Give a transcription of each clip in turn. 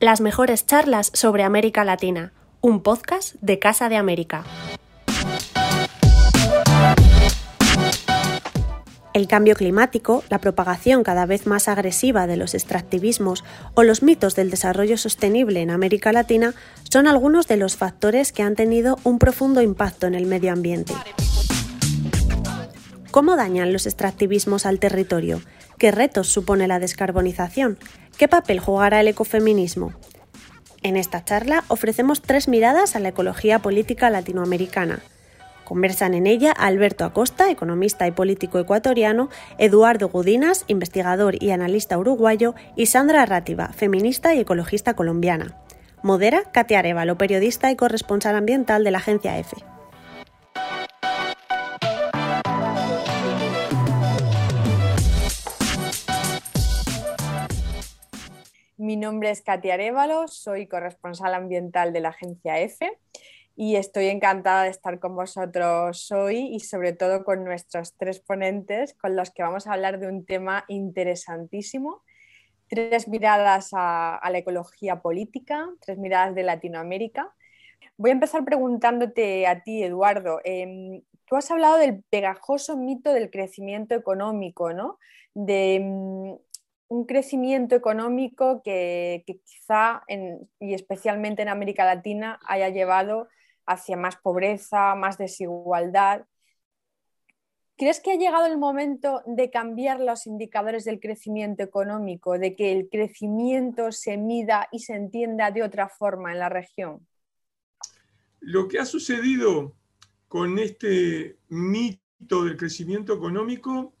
Las mejores charlas sobre América Latina, un podcast de Casa de América. El cambio climático, la propagación cada vez más agresiva de los extractivismos o los mitos del desarrollo sostenible en América Latina son algunos de los factores que han tenido un profundo impacto en el medio ambiente. ¿Cómo dañan los extractivismos al territorio? ¿Qué retos supone la descarbonización? ¿Qué papel jugará el ecofeminismo? En esta charla ofrecemos tres miradas a la ecología política latinoamericana. Conversan en ella Alberto Acosta, economista y político ecuatoriano, Eduardo Gudinas, investigador y analista uruguayo, y Sandra Rátiva, feminista y ecologista colombiana. Modera Katia Arevalo, periodista y corresponsal ambiental de la agencia EFE. Mi nombre es Katia Arevalo, soy corresponsal ambiental de la agencia EFE y estoy encantada de estar con vosotros hoy y sobre todo con nuestros tres ponentes con los que vamos a hablar de un tema interesantísimo. Tres miradas a, la ecología política, tres miradas de Latinoamérica. Voy a empezar preguntándote a ti, Eduardo. Em, tú has hablado del pegajoso mito del crecimiento económico, ¿no? De, em, un crecimiento económico que, quizá, y especialmente en América Latina, haya llevado hacia más pobreza, más desigualdad. ¿Crees que ha llegado el momento de cambiar los indicadores del crecimiento económico, de que el crecimiento se mida y se entienda de otra forma en la región? Lo que ha sucedido con este mito del crecimiento económico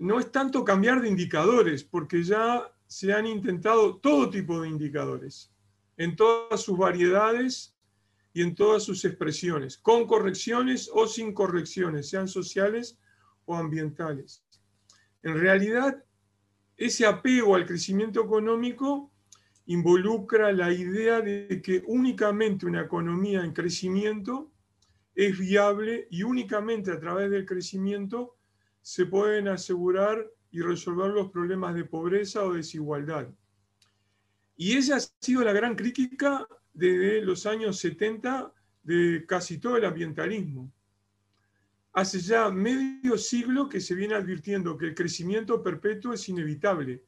no es tanto cambiar de indicadores, porque ya se han intentado todo tipo de indicadores, en todas sus variedades y en todas sus expresiones, con correcciones o sin correcciones, sean sociales o ambientales. En realidad, ese apego al crecimiento económico involucra la idea de que únicamente una economía en crecimiento es viable y únicamente a través del crecimiento se pueden asegurar y resolver los problemas de pobreza o desigualdad. Y esa ha sido la gran crítica desde los años 70 de casi todo el ambientalismo. Hace ya medio siglo que se viene advirtiendo que el crecimiento perpetuo es inevitable.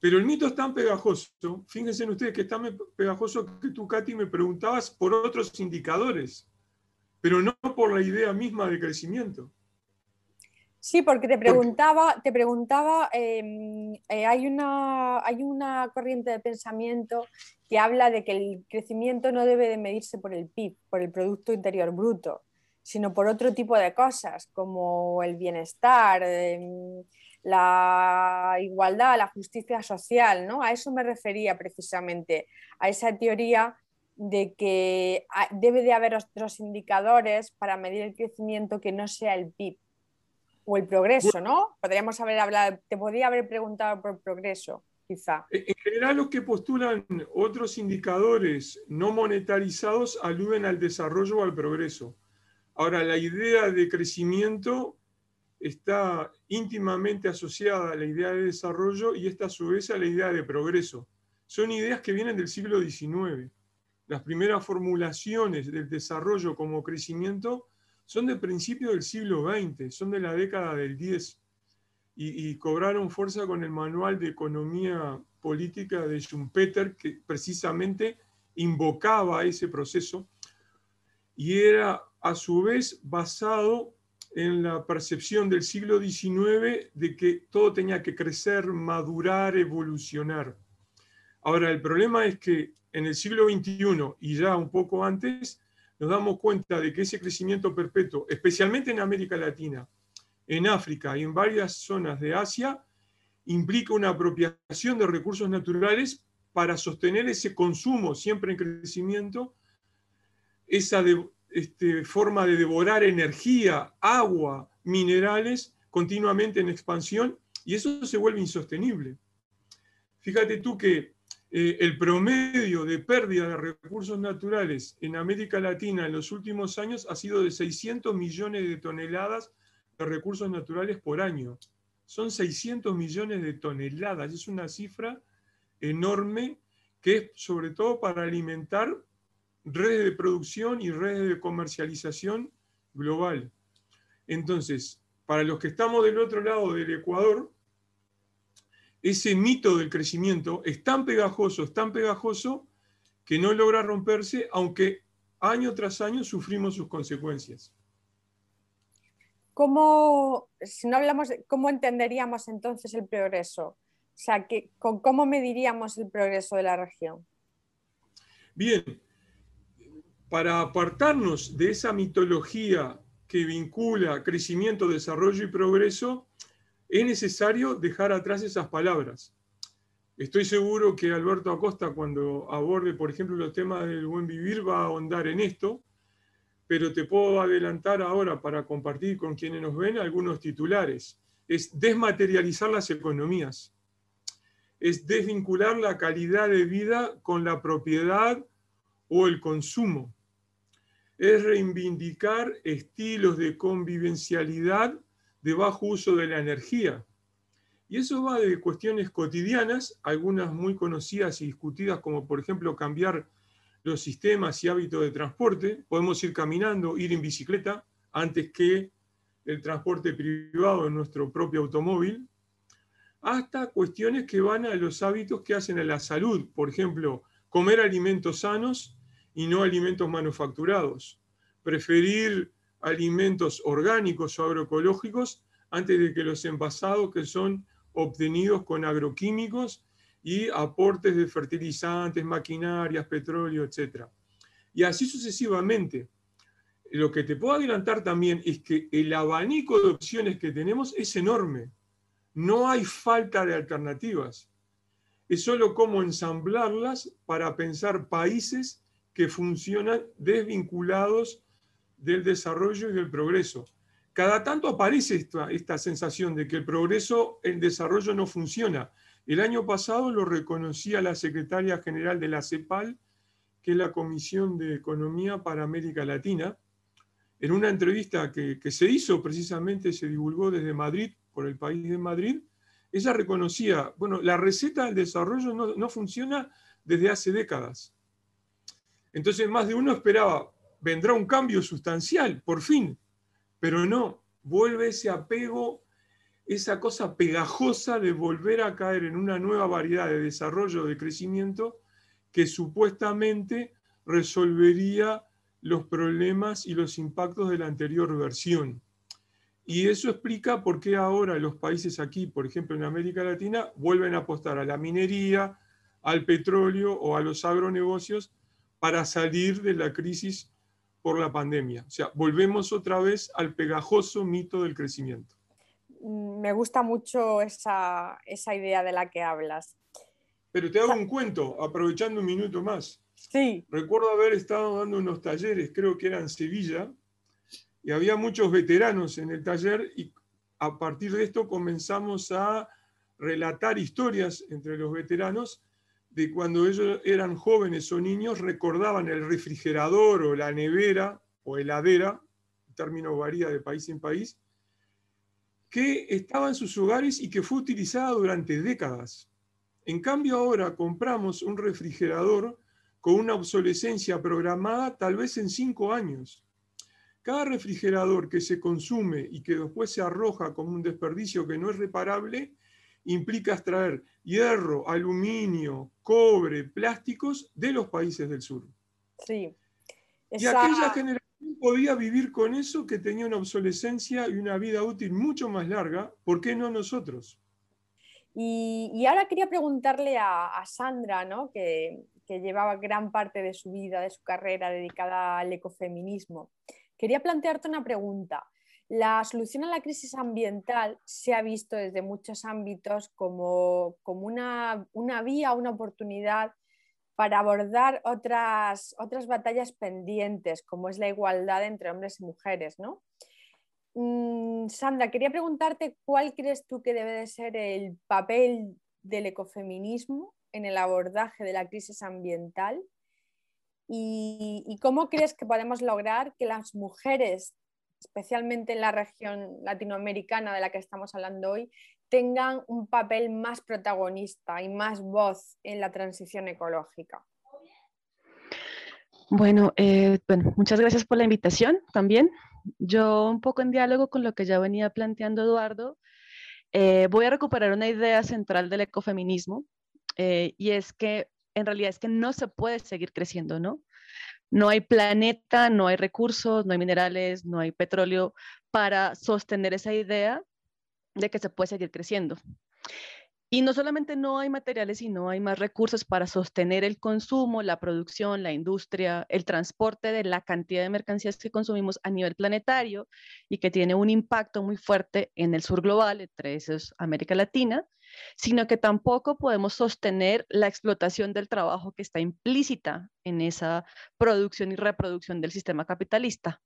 Pero el mito es tan pegajoso, fíjense ustedes que es tan pegajoso que tú, Katy, me preguntabas por otros indicadores, pero no por la idea misma de crecimiento. Sí, porque te preguntaba, te preguntaba em, eh, hay, una, hay una corriente de pensamiento que habla de que el crecimiento no debe de medirse por el PIB, por el Producto Interior Bruto, sino por otro tipo de cosas, como el bienestar, em, la igualdad, la justicia social, ¿no? A eso me refería precisamente, a esa teoría de que debe de haber otros indicadores para medir el crecimiento que no sea el PIB o el progreso, ¿no? Podríamos haber hablado, te podría haber preguntado por progreso, quizá. En general, los que postulan otros indicadores no monetarizados aluden al desarrollo o al progreso. Ahora, la idea de crecimiento está íntimamente asociada a la idea de desarrollo y esta a su vez a la idea de progreso. Son ideas que vienen del siglo XIX. Las primeras formulaciones del desarrollo como crecimiento son de principio del siglo XX, son de la década del 10 y, cobraron fuerza con el manual de economía política de Schumpeter, que precisamente invocaba ese proceso y era a su vez basado en la percepción del siglo XIX de que todo tenía que crecer, madurar, evolucionar. Ahora, el problema es que en el siglo XXI y ya un poco antes, nos damos cuenta de que ese crecimiento perpetuo, especialmente en América Latina, en África y en varias zonas de Asia, implica una apropiación de recursos naturales para sostener ese consumo siempre en crecimiento, esa este, forma de devorar energía, agua, minerales continuamente en expansión, y eso se vuelve insostenible. Fíjate tú que eh, el promedio de pérdida de recursos naturales en América Latina en los últimos años ha sido de 600 millones de toneladas de recursos naturales por año. Son 600 millones de toneladas, es una cifra enorme que es sobre todo para alimentar redes de producción y redes de comercialización global. Entonces, para los que estamos del otro lado del Ecuador, ese mito del crecimiento es tan pegajoso, es tan pegajoso, que no logra romperse, aunque año tras año sufrimos sus consecuencias. ¿Cómo, si no hablamos, ¿cómo entenderíamos entonces el progreso? O sea, ¿con ¿cómo mediríamos el progreso de la región? Bien, para apartarnos de esa mitología que vincula crecimiento, desarrollo y progreso, es necesario dejar atrás esas palabras. Estoy seguro que Alberto Acosta, cuando aborde, por ejemplo, los temas del buen vivir, va a ahondar en esto, pero te puedo adelantar ahora para compartir con quienes nos ven algunos titulares. Es desmaterializar las economías, es desvincular la calidad de vida con la propiedad o el consumo, es reivindicar estilos de convivencialidad de bajo uso de la energía, y eso va de cuestiones cotidianas, algunas muy conocidas y discutidas, como por ejemplo cambiar los sistemas y hábitos de transporte. Podemos ir caminando, ir en bicicleta, antes que el transporte privado en nuestro propio automóvil, hasta cuestiones que van a los hábitos que hacen a la salud. Por ejemplo, comer alimentos sanos y no alimentos manufacturados. Preferir alimentos orgánicos o agroecológicos antes de que los envasados que son obtenidos con agroquímicos y aportes de fertilizantes, maquinarias, petróleo, etc. Y así sucesivamente. Lo que te puedo adelantar también es que el abanico de opciones que tenemos es enorme. No hay falta de alternativas. Es solo cómo ensamblarlas para pensar países que funcionan desvinculados del desarrollo y del progreso cada tanto aparece esta, esta sensación de que el progreso, el desarrollo no funciona. El año pasado lo reconocía la secretaria general de la CEPAL, que es la Comisión de Economía para América Latina, en una entrevista que, se hizo precisamente, se divulgó desde Madrid, por el país de Madrid, ella reconocía, bueno, la receta del desarrollo no, no funciona desde hace décadas. Entonces más de uno esperaba, vendrá un cambio sustancial, por fin, pero no, vuelve ese apego, esa cosa pegajosa de volver a caer en una nueva variedad de desarrollo, de crecimiento, que supuestamente resolvería los problemas y los impactos de la anterior versión. Y eso explica por qué ahora los países aquí, por ejemplo en América Latina, vuelven a apostar a la minería, al petróleo o a los agronegocios para salir de la crisis por la pandemia. O sea, volvemos otra vez al pegajoso mito del crecimiento. Me gusta mucho esa, idea de la que hablas. Pero te hago un cuento, aprovechando un minuto más. Sí. Recuerdo haber estado dando unos talleres, creo que eran en Sevilla, y había muchos veteranos en el taller y a partir de esto comenzamos a relatar historias entre los veteranos de cuando ellos eran jóvenes o niños, recordaban el refrigerador o la nevera o heladera, el término varía de país en país, que estaba en sus hogares y que fue utilizada durante décadas. En cambio ahora compramos un refrigerador con una obsolescencia programada tal vez en cinco años. Cada refrigerador que se consume y que después se arroja como un desperdicio que no es reparable, implica extraer hierro, aluminio, cobre, plásticos de los países del sur. Sí. Y aquella generación podía vivir con eso que tenía una obsolescencia y una vida útil mucho más larga, ¿por qué no nosotros? Y, ahora quería preguntarle a, Sandra, ¿no? que, que llevaba gran parte de su vida, de su carrera dedicada al ecofeminismo. Quería plantearte una pregunta. La solución a la crisis ambiental se ha visto desde muchos ámbitos como, una, vía, una oportunidad para abordar otras, otras batallas pendientes, como es la igualdad entre hombres y mujeres. ¿no? Mm, Sandra, quería preguntarte cuál crees tú que debe de ser el papel del ecofeminismo en el abordaje de la crisis ambiental y, cómo crees que podemos lograr que las mujeres especialmente en la región latinoamericana de la que estamos hablando hoy, tengan un papel más protagonista y más voz en la transición ecológica. Bueno, eh, bueno, muchas gracias por la invitación también. Yo un poco en diálogo con lo que ya venía planteando Eduardo, eh, voy a recuperar una idea central del ecofeminismo eh, y es que en realidad es que no se puede seguir creciendo, ¿no? No hay planeta, no hay recursos, no hay minerales, no hay petróleo para sostener esa idea de que se puede seguir creciendo. Y no solamente no hay materiales, sino hay más recursos para sostener el consumo, la producción, la industria, el transporte de la cantidad de mercancías que consumimos a nivel planetario y que tiene un impacto muy fuerte en el sur global, entre esos América Latina, sino que tampoco podemos sostener la explotación del trabajo que está implícita en esa producción y reproducción del sistema capitalista.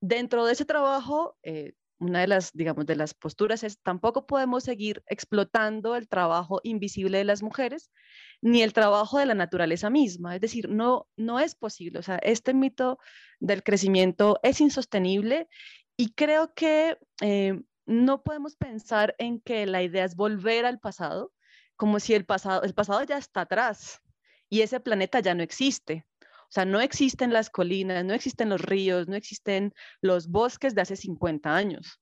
Dentro de ese trabajo, eh, una de las, digamos, de las posturas es tampoco podemos seguir explotando el trabajo invisible de las mujeres ni el trabajo de la naturaleza misma. Es decir, no, no es posible. O sea, este mito del crecimiento es insostenible y creo que eh, no podemos pensar en que la idea es volver al pasado, como si el pasado, el pasado ya está atrás y ese planeta ya no existe. O sea, no existen las colinas, no existen los ríos, no existen los bosques de hace 50 años.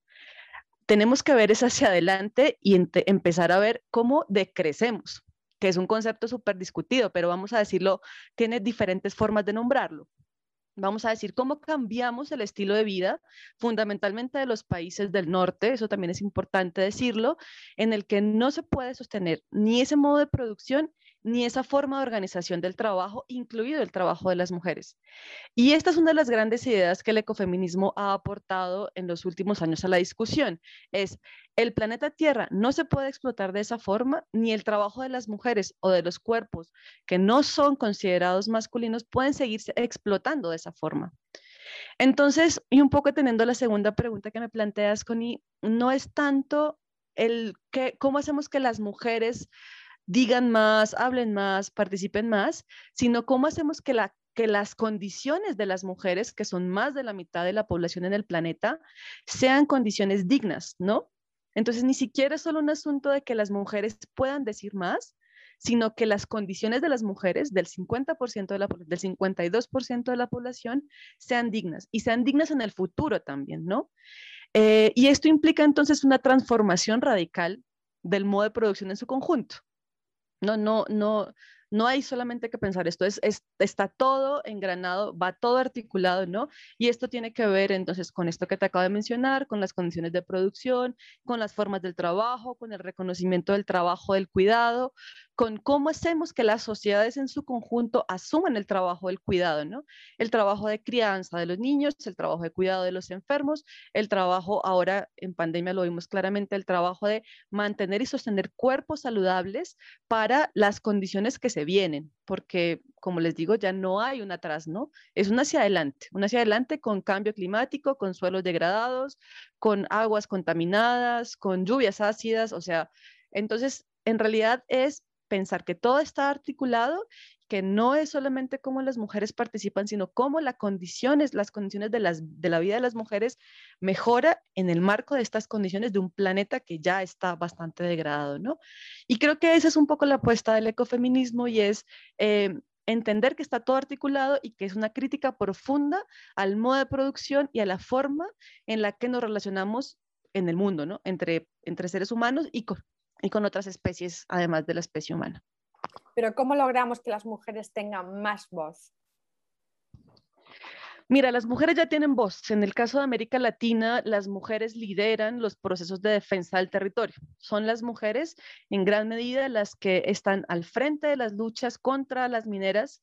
Tenemos que ver eso hacia adelante y empezar a ver cómo decrecemos, que es un concepto súper discutido, pero vamos a decirlo, tiene diferentes formas de nombrarlo vamos a decir, cómo cambiamos el estilo de vida, fundamentalmente de los países del norte, eso también es importante decirlo, en el que no se puede sostener ni ese modo de producción ni esa forma de organización del trabajo, incluido el trabajo de las mujeres. Y esta es una de las grandes ideas que el ecofeminismo ha aportado en los últimos años a la discusión. Es el planeta Tierra no se puede explotar de esa forma, ni el trabajo de las mujeres o de los cuerpos que no son considerados masculinos pueden seguirse explotando de esa forma. Entonces, y un poco teniendo la segunda pregunta que me planteas, Connie, no es tanto el que, cómo hacemos que las mujeres digan más, hablen más, participen más, sino cómo hacemos que, la, que las condiciones de las mujeres, que son más de la mitad de la población en el planeta, sean condiciones dignas, ¿no? Entonces, ni siquiera es solo un asunto de que las mujeres puedan decir más, sino que las condiciones de las mujeres del 50% de la, del 52% de la población sean dignas y sean dignas en el futuro también, ¿no? Eh, y esto implica entonces una transformación radical del modo de producción en su conjunto. No, no, no, no hay solamente que pensar esto, es, está todo engranado, va todo articulado, ¿no? Y esto tiene que ver entonces con esto que te acabo de mencionar, con las condiciones de producción, con las formas del trabajo, con el reconocimiento del trabajo del cuidado, con cómo hacemos que las sociedades en su conjunto asuman el trabajo del cuidado, ¿no? El trabajo de crianza de los niños, el trabajo de cuidado de los enfermos, el trabajo ahora en pandemia lo vimos claramente, el trabajo de mantener y sostener cuerpos saludables para las condiciones que se vienen, porque como les digo, ya no hay un atrás, ¿no? Es un hacia adelante, un hacia adelante con cambio climático, con suelos degradados, con aguas contaminadas, con lluvias ácidas, o sea, entonces en realidad es pensar que todo está articulado, que no es solamente cómo las mujeres participan, sino cómo las condiciones, las condiciones de, las, de la vida de las mujeres mejora en el marco de estas condiciones de un planeta que ya está bastante degradado, ¿no? Y creo que esa es un poco la apuesta del ecofeminismo y es... Eh, entender que está todo articulado y que es una crítica profunda al modo de producción y a la forma en la que nos relacionamos en el mundo, ¿no? Entre, entre seres humanos y y con otras especies, además de la especie humana. Pero ¿cómo logramos que las mujeres tengan más voz? Mira, las mujeres ya tienen voz. En el caso de América Latina, las mujeres lideran los procesos de defensa del territorio. Son las mujeres en gran medida las que están al frente de las luchas contra las mineras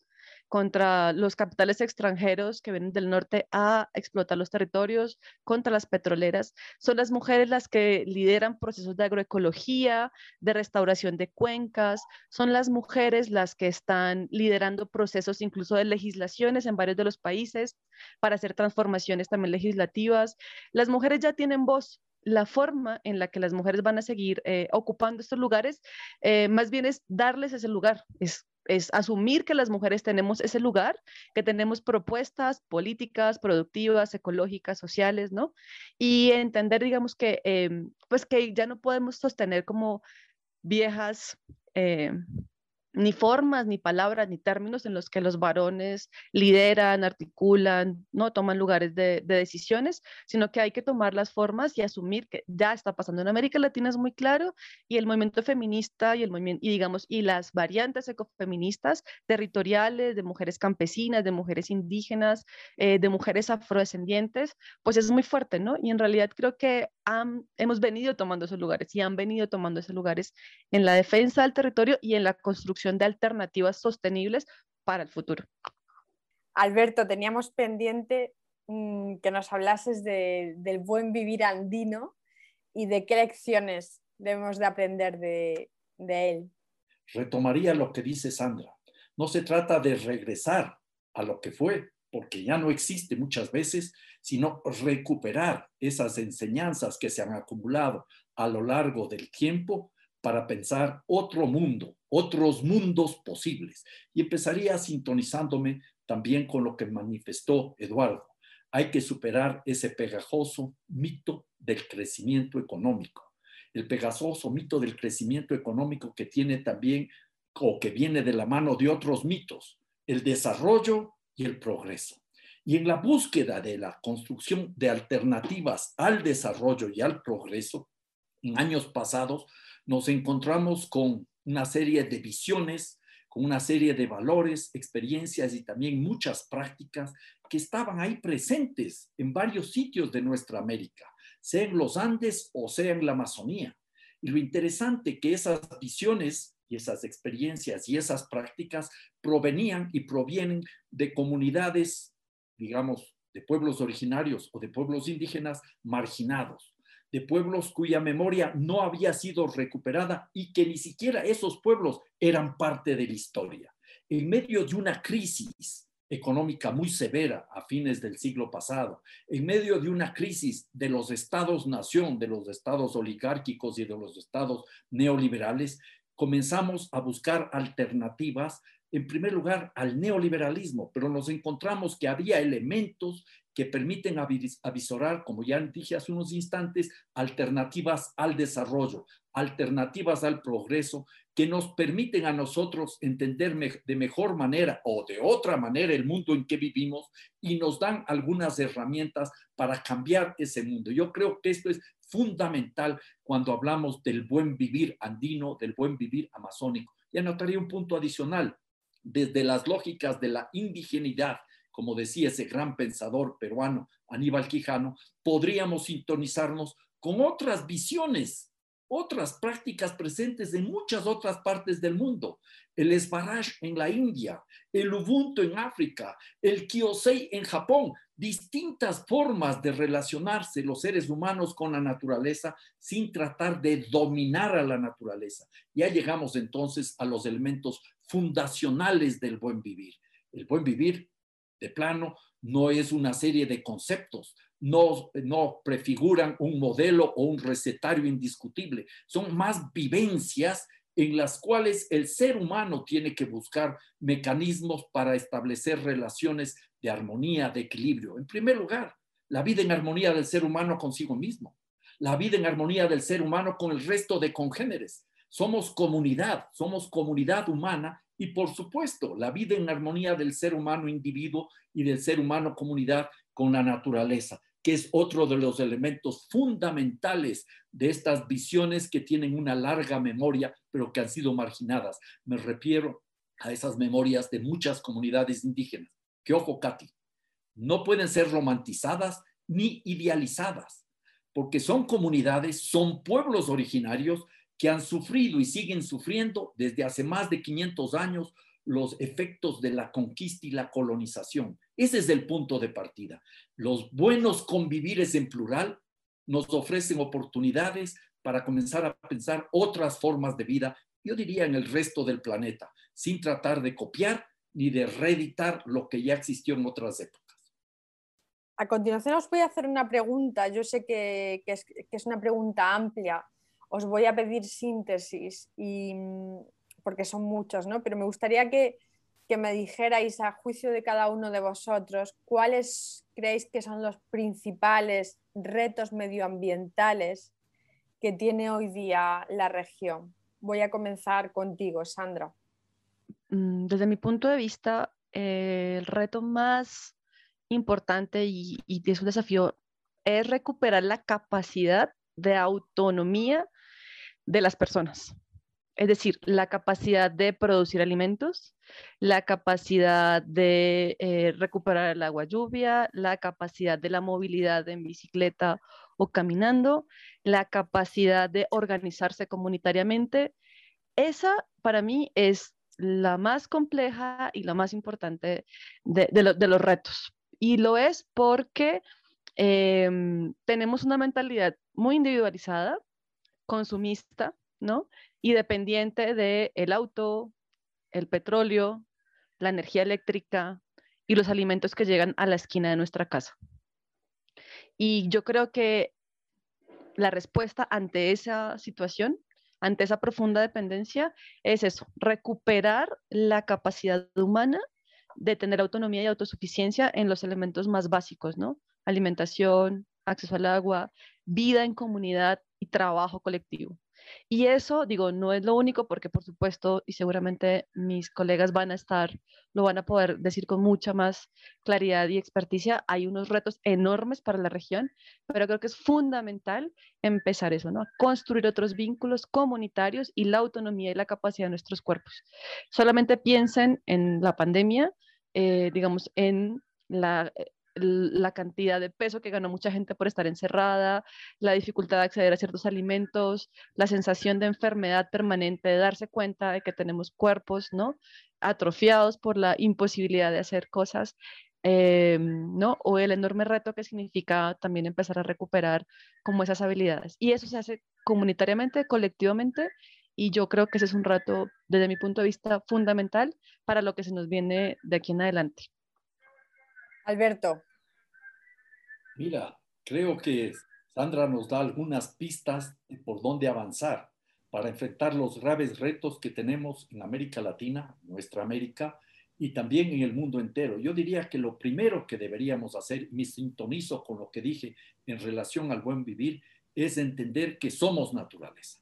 contra los capitales extranjeros que vienen del norte a explotar los territorios, contra las petroleras. Son las mujeres las que lideran procesos de agroecología, de restauración de cuencas, son las mujeres las que están liderando procesos incluso de legislaciones en varios de los países para hacer transformaciones también legislativas. Las mujeres ya tienen voz, la forma en la que las mujeres van a seguir eh, ocupando estos lugares, eh, más bien es darles ese lugar, es es asumir que las mujeres tenemos ese lugar, que tenemos propuestas políticas, productivas, ecológicas, sociales, ¿no? Y entender, digamos, que, em, pues que ya no podemos sostener como viejas eh, ni formas, ni palabras, ni términos en los que los varones lideran, articulan, no toman lugares de, decisiones, sino que hay que tomar las formas y asumir que ya está pasando en América Latina es muy claro y el movimiento feminista y el movimiento y digamos y las variantes ecofeministas territoriales de mujeres campesinas, de mujeres indígenas, eh, de mujeres afrodescendientes, pues es muy fuerte, ¿no? Y en realidad creo que hemos venido tomando esos lugares y han venido tomando esos lugares en la defensa del territorio y en la construcción de alternativas sostenibles para el futuro. Alberto, teníamos pendiente mm, que nos hablases del buen vivir andino y de qué lecciones debemos de aprender de, de él. Retomaría lo que dice Sandra. No se trata de regresar a lo que fue, porque ya no existe muchas veces, sino recuperar esas enseñanzas que se han acumulado a lo largo del tiempo para pensar otro mundo, otros mundos posibles. Y empezaría sintonizándome también con lo que manifestó Eduardo. Hay que superar ese pegajoso mito del crecimiento económico. El pegajoso mito del crecimiento económico que tiene también o que viene de la mano de otros mitos, el desarrollo y el progreso. Y en la búsqueda de la construcción de alternativas al desarrollo y al progreso, en años pasados nos encontramos con una serie de visiones, con una serie de valores, experiencias y también muchas prácticas que estaban ahí presentes en varios sitios de nuestra América, sea en los Andes o sea en la Amazonía. Y lo interesante que esas visiones y esas experiencias y esas prácticas provenían y provienen de comunidades, digamos, de pueblos originarios o de pueblos indígenas marginados, de pueblos cuya memoria no había sido recuperada y que ni siquiera esos pueblos eran parte de la historia. En medio de una crisis económica muy severa a fines del siglo pasado, en medio de una crisis de los estados-nación, de los estados oligárquicos y de los estados neoliberales, comenzamos a buscar alternativas, en primer lugar, al neoliberalismo, pero nos encontramos que había elementos que permiten avisorar, como ya dije hace unos instantes, alternativas al desarrollo, alternativas al progreso, que nos permiten a nosotros entender de mejor manera o de otra manera el mundo en que vivimos y nos dan algunas herramientas para cambiar ese mundo. Yo creo que esto es fundamental cuando hablamos del buen vivir andino, del buen vivir amazónico. Y anotaría un punto adicional. Desde las lógicas de la indigenidad, como decía ese gran pensador peruano Aníbal Quijano, podríamos sintonizarnos con otras visiones otras prácticas presentes en muchas otras partes del mundo. El Sbaraj en la India, el Ubuntu en África, el Kyosei en Japón, distintas formas de relacionarse los seres humanos con la naturaleza sin tratar de dominar a la naturaleza. Ya llegamos entonces a los elementos fundacionales del buen vivir. El buen vivir, de plano, no es una serie de conceptos, no, no prefiguran un modelo o un recetario indiscutible, son más vivencias en las cuales el ser humano tiene que buscar mecanismos para establecer relaciones de armonía, de equilibrio. En primer lugar, la vida en armonía del ser humano consigo mismo, la vida en armonía del ser humano con el resto de congéneres. Somos comunidad, somos comunidad humana y por supuesto la vida en armonía del ser humano individuo y del ser humano comunidad con la naturaleza que es otro de los elementos fundamentales de estas visiones que tienen una larga memoria, pero que han sido marginadas. Me refiero a esas memorias de muchas comunidades indígenas, que ojo, Katy, no pueden ser romantizadas ni idealizadas, porque son comunidades, son pueblos originarios que han sufrido y siguen sufriendo desde hace más de 500 años los efectos de la conquista y la colonización. Ese es el punto de partida. Los buenos convivires en plural nos ofrecen oportunidades para comenzar a pensar otras formas de vida, yo diría en el resto del planeta, sin tratar de copiar ni de reeditar lo que ya existió en otras épocas. A continuación os voy a hacer una pregunta, yo sé que, es, una pregunta amplia, os voy a pedir síntesis y porque son muchos, ¿no? Pero me gustaría que me dijerais a juicio de cada uno de vosotros cuáles creéis que son los principales retos medioambientales que tiene hoy día la región. Voy a comenzar contigo, Sandra. Mm, desde mi punto de vista, eh, el reto más importante y, y es un desafío es recuperar la capacidad de autonomía de las personas. Es decir, la capacidad de producir alimentos, la capacidad de eh, recuperar el agua lluvia, la capacidad de la movilidad en bicicleta o caminando, la capacidad de organizarse comunitariamente. Esa para mí es la más compleja y la más importante de, los retos. Y lo es porque em, tenemos una mentalidad muy individualizada, consumista, ¿no? Y dependiente del el auto, el petróleo, la energía eléctrica y los alimentos que llegan a la esquina de nuestra casa. Y yo creo que la respuesta ante esa situación, ante esa profunda dependencia, es eso, recuperar la capacidad humana de tener autonomía y autosuficiencia en los elementos más básicos, ¿no? Alimentación, acceso al agua, vida en comunidad y trabajo colectivo. Y eso, digo, no es lo único porque por supuesto, y seguramente mis colegas van a estar, lo van a poder decir con mucha más claridad y experticia, hay unos retos enormes para la región, pero creo que es fundamental empezar eso, ¿no? Construir otros vínculos comunitarios y la autonomía y la capacidad de nuestros cuerpos. Solamente piensen en la pandemia, eh, digamos, en la eh, la cantidad de peso que ganó mucha gente por estar encerrada, la dificultad de acceder a ciertos alimentos, la sensación de enfermedad permanente, de darse cuenta de que tenemos cuerpos, ¿no? Atrofiados por la imposibilidad de hacer cosas, eh, ¿no? O el enorme reto que significa también empezar a recuperar como esas habilidades. Y eso se hace comunitariamente, colectivamente, y yo creo que ese es un reto, desde mi punto de vista, fundamental para lo que se nos viene de aquí en adelante. Alberto. Mira, creo que Sandra nos da algunas pistas de por dónde avanzar para enfrentar los graves retos que tenemos en América Latina, nuestra América, y también en el mundo entero. Yo diría que lo primero que deberíamos hacer, me sintonizo con lo que dije en relación al buen vivir, es entender que somos naturaleza.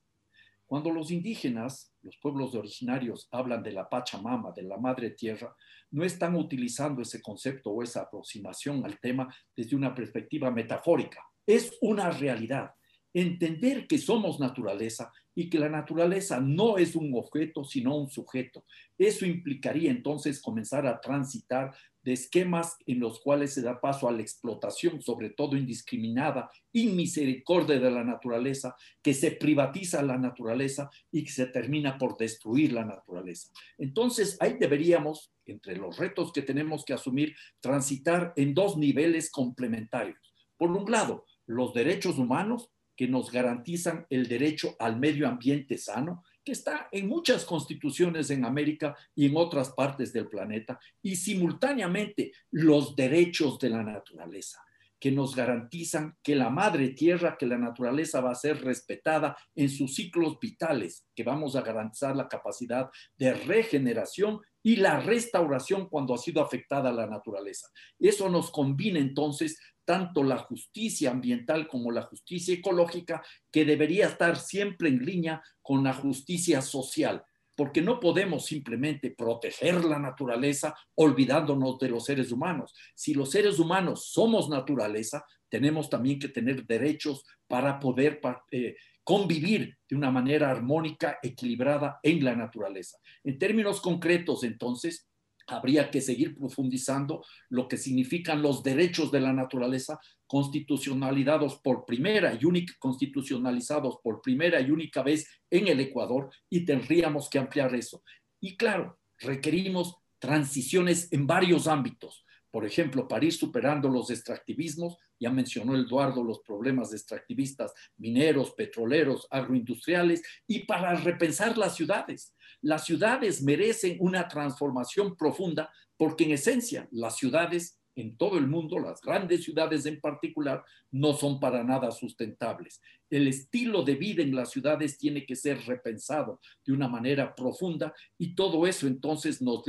Cuando los indígenas, los pueblos originarios, hablan de la Pachamama, de la Madre Tierra, no están utilizando ese concepto o esa aproximación al tema desde una perspectiva metafórica. Es una realidad. Entender que somos naturaleza y que la naturaleza no es un objeto, sino un sujeto. Eso implicaría entonces comenzar a transitar de esquemas en los cuales se da paso a la explotación, sobre todo indiscriminada, inmisericordia de la naturaleza, que se privatiza la naturaleza y que se termina por destruir la naturaleza. Entonces, ahí deberíamos, entre los retos que tenemos que asumir, transitar en dos niveles complementarios. Por un lado, los derechos humanos que nos garantizan el derecho al medio ambiente sano, está en muchas constituciones en América y en otras partes del planeta, y simultáneamente los derechos de la naturaleza que nos garantizan que la madre tierra, que la naturaleza va a ser respetada en sus ciclos vitales, que vamos a garantizar la capacidad de regeneración y la restauración cuando ha sido afectada la naturaleza. Eso nos combina entonces tanto la justicia ambiental como la justicia ecológica, que debería estar siempre en línea con la justicia social, porque no podemos simplemente proteger la naturaleza olvidándonos de los seres humanos. Si los seres humanos somos naturaleza, tenemos también que tener derechos para poder eh, convivir de una manera armónica, equilibrada en la naturaleza. En términos concretos, entonces, habría que seguir profundizando lo que significan los derechos de la naturaleza constitucionalizados por primera y única constitucionalizados por primera y única vez en el Ecuador y tendríamos que ampliar eso. Y claro, requerimos transiciones en varios ámbitos. Por ejemplo, para ir superando los extractivismos, ya mencionó Eduardo los problemas extractivistas mineros, petroleros, agroindustriales, y para repensar las ciudades. Las ciudades merecen una transformación profunda porque en esencia las ciudades en todo el mundo, las grandes ciudades en particular, no son para nada sustentables. El estilo de vida en las ciudades tiene que ser repensado de una manera profunda y todo eso entonces nos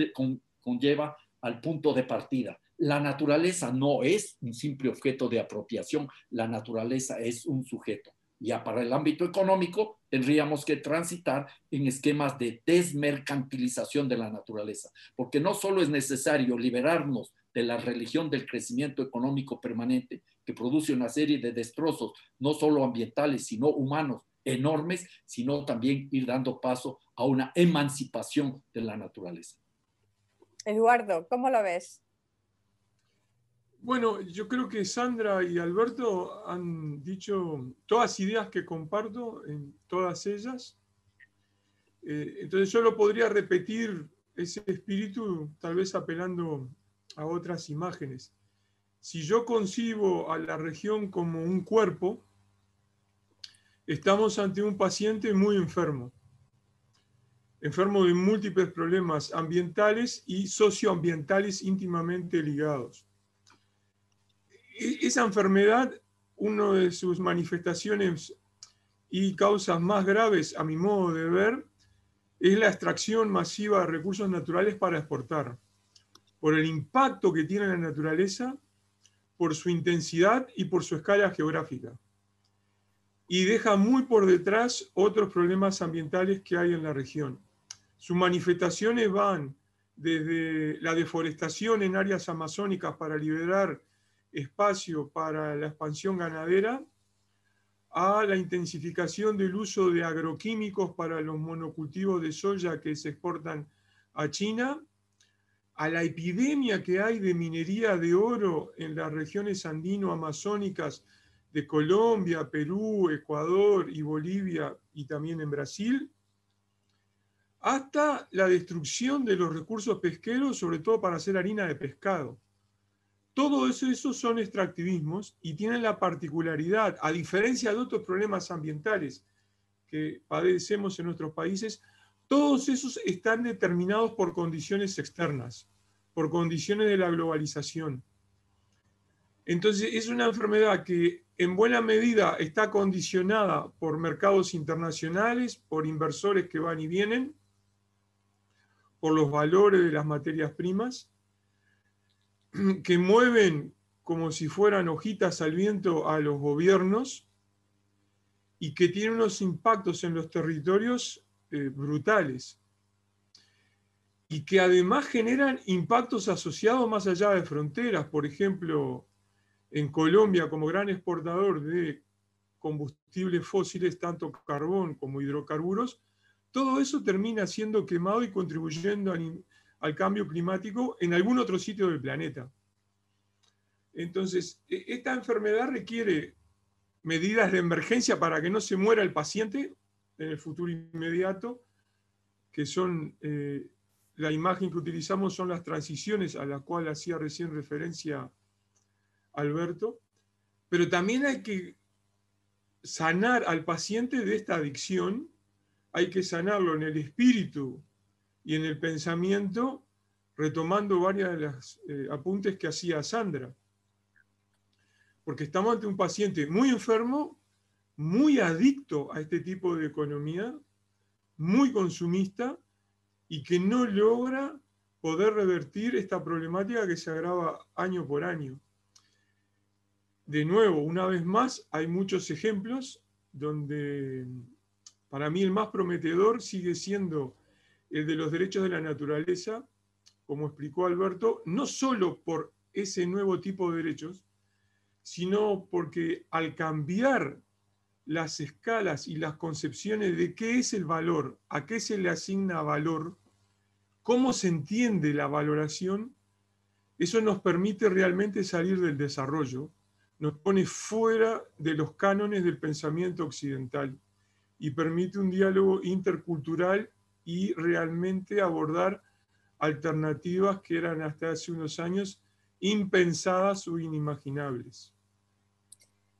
conlleva al punto de partida. La naturaleza no es un simple objeto de apropiación, la naturaleza es un sujeto. Ya para el ámbito económico tendríamos que transitar en esquemas de desmercantilización de la naturaleza, porque no solo es necesario liberarnos de la religión del crecimiento económico permanente, que produce una serie de destrozos, no solo ambientales, sino humanos, enormes, sino también ir dando paso a una emancipación de la naturaleza. Eduardo, ¿cómo lo ves? Bueno, yo creo que Sandra y Alberto han dicho todas ideas que comparto en todas ellas. Eh, entonces yo lo podría repetir ese espíritu, tal vez apelando a otras imágenes. Si yo concibo a la región como un cuerpo, estamos ante un paciente muy enfermo, enfermo de múltiples problemas ambientales y socioambientales íntimamente ligados esa enfermedad, una de sus manifestaciones y causas más graves, a mi modo de ver, es la extracción masiva de recursos naturales para exportar, por el impacto que tiene la naturaleza, por su intensidad y por su escala geográfica. Y deja muy por detrás otros problemas ambientales que hay en la región. Sus manifestaciones van desde la deforestación en áreas amazónicas para liberar espacio para la expansión ganadera, a la intensificación del uso de agroquímicos para los monocultivos de soya que se exportan a China, a la epidemia que hay de minería de oro en las regiones andino-amazónicas de Colombia, Perú, Ecuador y Bolivia y también en Brasil, hasta la destrucción de los recursos pesqueros, sobre todo para hacer harina de pescado. Todo eso, son extractivismos y tienen la particularidad, a diferencia de otros problemas ambientales que padecemos en nuestros países, todos esos están determinados por condiciones externas, por condiciones de la globalización. Entonces es una enfermedad que en buena medida está condicionada por mercados internacionales, por inversores que van y vienen, por los valores de las materias primas, que mueven como si fueran hojitas al viento a los gobiernos y que tienen unos impactos en los territorios eh, brutales y que además generan impactos asociados más allá de fronteras. Por ejemplo, en Colombia como gran exportador de combustibles fósiles, tanto carbón como hidrocarburos, todo eso termina siendo quemado y contribuyendo a, al cambio climático en algún otro sitio del planeta. Entonces, e, esta enfermedad requiere medidas de emergencia para que no se muera el paciente en el futuro inmediato, que son, eh, la imagen que utilizamos son las transiciones a las cuales hacía recién referencia Alberto, pero también hay que sanar al paciente de esta adicción, hay que sanarlo en el espíritu, y en el pensamiento, retomando varias de las eh, apuntes que hacía Sandra. Porque estamos ante un paciente muy enfermo, muy adicto a este tipo de economía, muy consumista y que no logra poder revertir esta problemática que se agrava año por año. De nuevo, una vez más, hay muchos ejemplos donde para mí el más prometedor sigue siendo el de los derechos de la naturaleza, como explicó Alberto, no solo por ese nuevo tipo de derechos, sino porque al cambiar las escalas y las concepciones de qué es el valor, a qué se le asigna valor, cómo se entiende la valoración, eso nos permite realmente salir del desarrollo, nos pone fuera de los cánones del pensamiento occidental y permite un diálogo intercultural y realmente abordar alternativas que eran hasta hace unos años impensadas o inimaginables.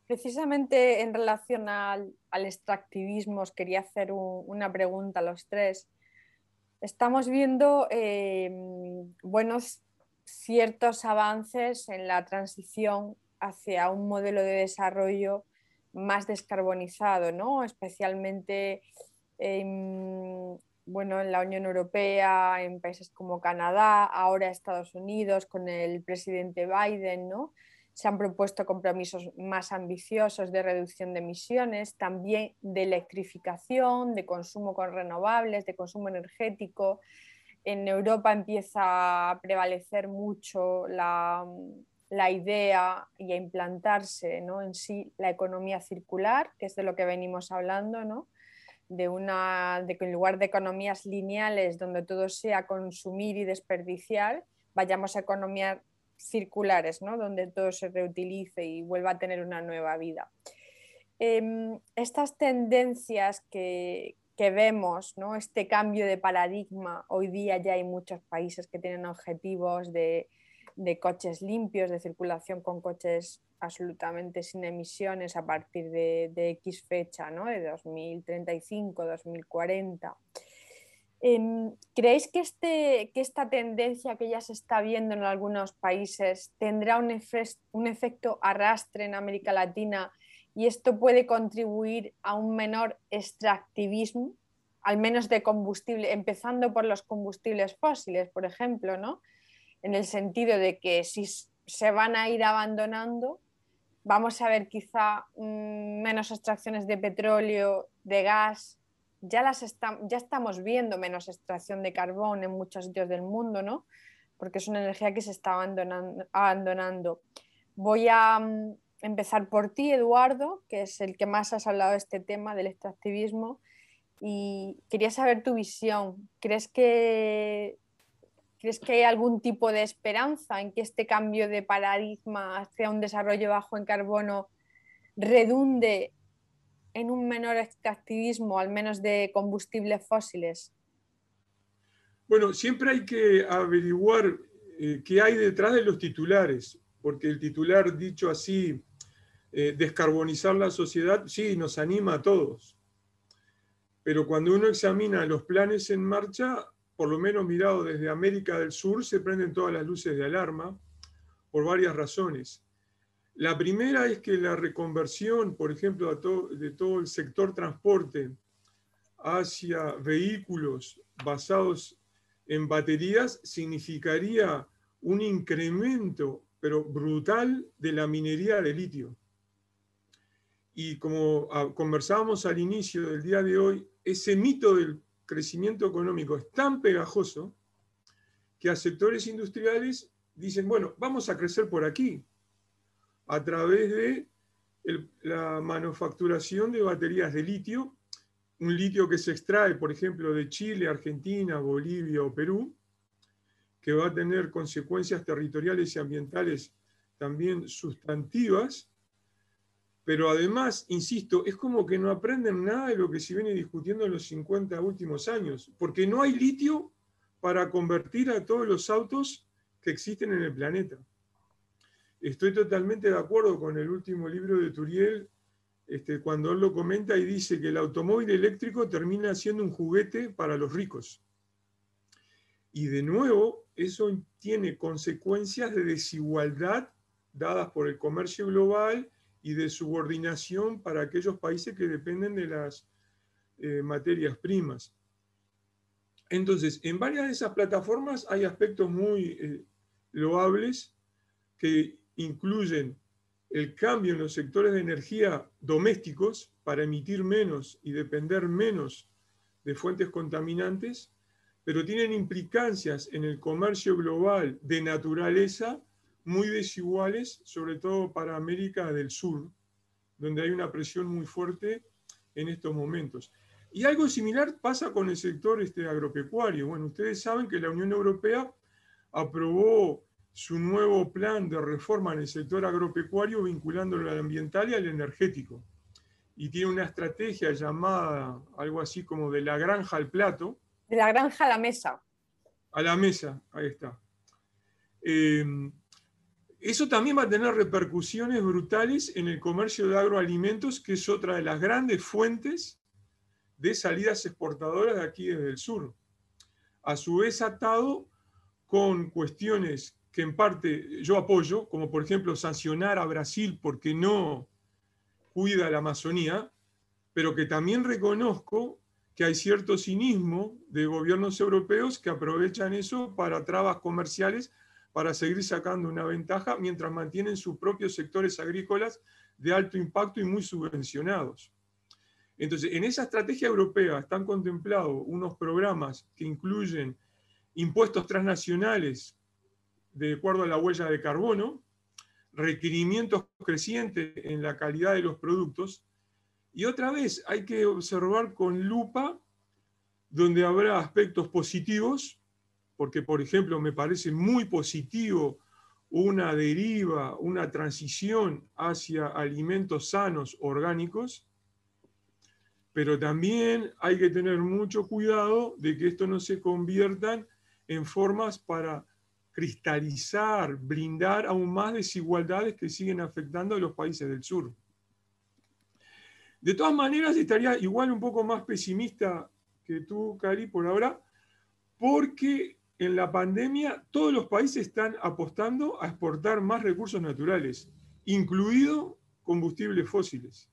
Precisamente en relación al, extractivismo, os quería hacer una pregunta a los tres. Estamos viendo em, buenos ciertos avances en la transición hacia un modelo de desarrollo más descarbonizado, ¿no? especialmente en, bueno, en la Unión Europea, en países como Canadá, ahora Estados Unidos, con el presidente Biden, ¿no? se han propuesto compromisos más ambiciosos de reducción de emisiones, también de electrificación, de consumo con renovables, de consumo energético. En Europa empieza a prevalecer mucho la, la idea y a implantarse ¿no? en sí la economía circular, que es de lo que venimos hablando, ¿no? De, una, de que en lugar de economías lineales donde todo sea consumir y desperdiciar, vayamos a economías circulares, ¿no? donde todo se reutilice y vuelva a tener una nueva vida. Em, estas tendencias que, que vemos, ¿no? este cambio de paradigma, hoy día ya hay muchos países que tienen objetivos de, de coches limpios, de circulación con coches absolutamente sin emisiones a partir de, X fecha, ¿no? de 2035, 2040. Em, ¿Creéis que, este, que, esta tendencia que ya se está viendo en algunos países tendrá un, un, efecto arrastre en América Latina y esto puede contribuir a un menor extractivismo, al menos de combustible, empezando por los combustibles fósiles, por ejemplo, ¿no? en el sentido de que si se van a ir abandonando, vamos a ver quizá mm, menos extracciones de petróleo, de gas, ya, las ya estamos viendo menos extracción de carbón en muchos sitios del mundo, ¿no? Porque es una energía que se está abandonando. abandonando. Voy a mm, empezar por ti, Eduardo, que es el que más has hablado de este tema del extractivismo. Y quería saber tu visión. ¿Crees que ¿Crees que hay algún tipo de esperanza en que este cambio de paradigma hacia un desarrollo bajo en carbono redunde en un menor extractivismo, al menos de combustibles fósiles? Bueno, siempre hay que averiguar eh, qué hay detrás de los titulares, porque el titular dicho así, eh, descarbonizar la sociedad, sí, nos anima a todos. Pero cuando uno examina los planes en marcha, por lo menos mirado desde América del Sur, se prenden todas las luces de alarma por varias razones. La primera es que la reconversión, por ejemplo, de todo el sector transporte hacia vehículos basados en baterías significaría un incremento, pero brutal, de la minería de litio. Y como ah, conversábamos al inicio del día de hoy, ese mito del crecimiento económico es tan pegajoso que a sectores industriales dicen, bueno, vamos a crecer por aquí, a través de la manufacturación de baterías de litio, un litio que se extrae, por ejemplo, de Chile, Argentina, Bolivia o Perú, que va a tener consecuencias territoriales y ambientales también sustantivas, pero además, insisto, es como que no aprenden nada de lo que se viene discutiendo en los 50 últimos años, porque no hay litio para convertir a todos los autos que existen en el planeta. Estoy totalmente de acuerdo con el último libro de Turiel, este, cuando él lo comenta y dice que el automóvil eléctrico termina siendo un juguete para los ricos. Y de nuevo, eso tiene consecuencias de desigualdad dadas por el comercio global y de subordinación para aquellos países que dependen de las eh, materias primas. Entonces, en varias de esas plataformas hay aspectos muy eh, loables que incluyen el cambio en los sectores de energía domésticos para emitir menos y depender menos de fuentes contaminantes, pero tienen implicancias en el comercio global de naturaleza muy desiguales, sobre todo para América del Sur, donde hay una presión muy fuerte en estos momentos. Y algo similar pasa con el sector este, agropecuario. Bueno, ustedes saben que la Unión Europea aprobó su nuevo plan de reforma en el sector agropecuario vinculándolo al ambiental y al energético. Y tiene una estrategia llamada algo así como de la granja al plato. De la granja a la mesa. A la mesa, ahí está. Eh, eso también va a tener repercusiones brutales en el comercio de agroalimentos, que es otra de las grandes fuentes de salidas exportadoras de aquí desde el sur. A su vez atado con cuestiones que en parte yo apoyo, como por ejemplo sancionar a Brasil porque no cuida la Amazonía, pero que también reconozco que hay cierto cinismo de gobiernos europeos que aprovechan eso para trabas comerciales, para seguir sacando una ventaja mientras mantienen sus propios sectores agrícolas de alto impacto y muy subvencionados. Entonces, en esa estrategia europea están contemplados unos programas que incluyen impuestos transnacionales de acuerdo a la huella de carbono, requerimientos crecientes en la calidad de los productos, y otra vez hay que observar con lupa donde habrá aspectos positivos, porque por ejemplo me parece muy positivo una deriva, una transición hacia alimentos sanos, orgánicos, pero también hay que tener mucho cuidado de que esto no se conviertan en formas para cristalizar, blindar aún más desigualdades que siguen afectando a los países del sur. De todas maneras, estaría igual un poco más pesimista que tú, Cari, por ahora, porque en la pandemia todos los países están apostando a exportar más recursos naturales, incluido combustibles fósiles.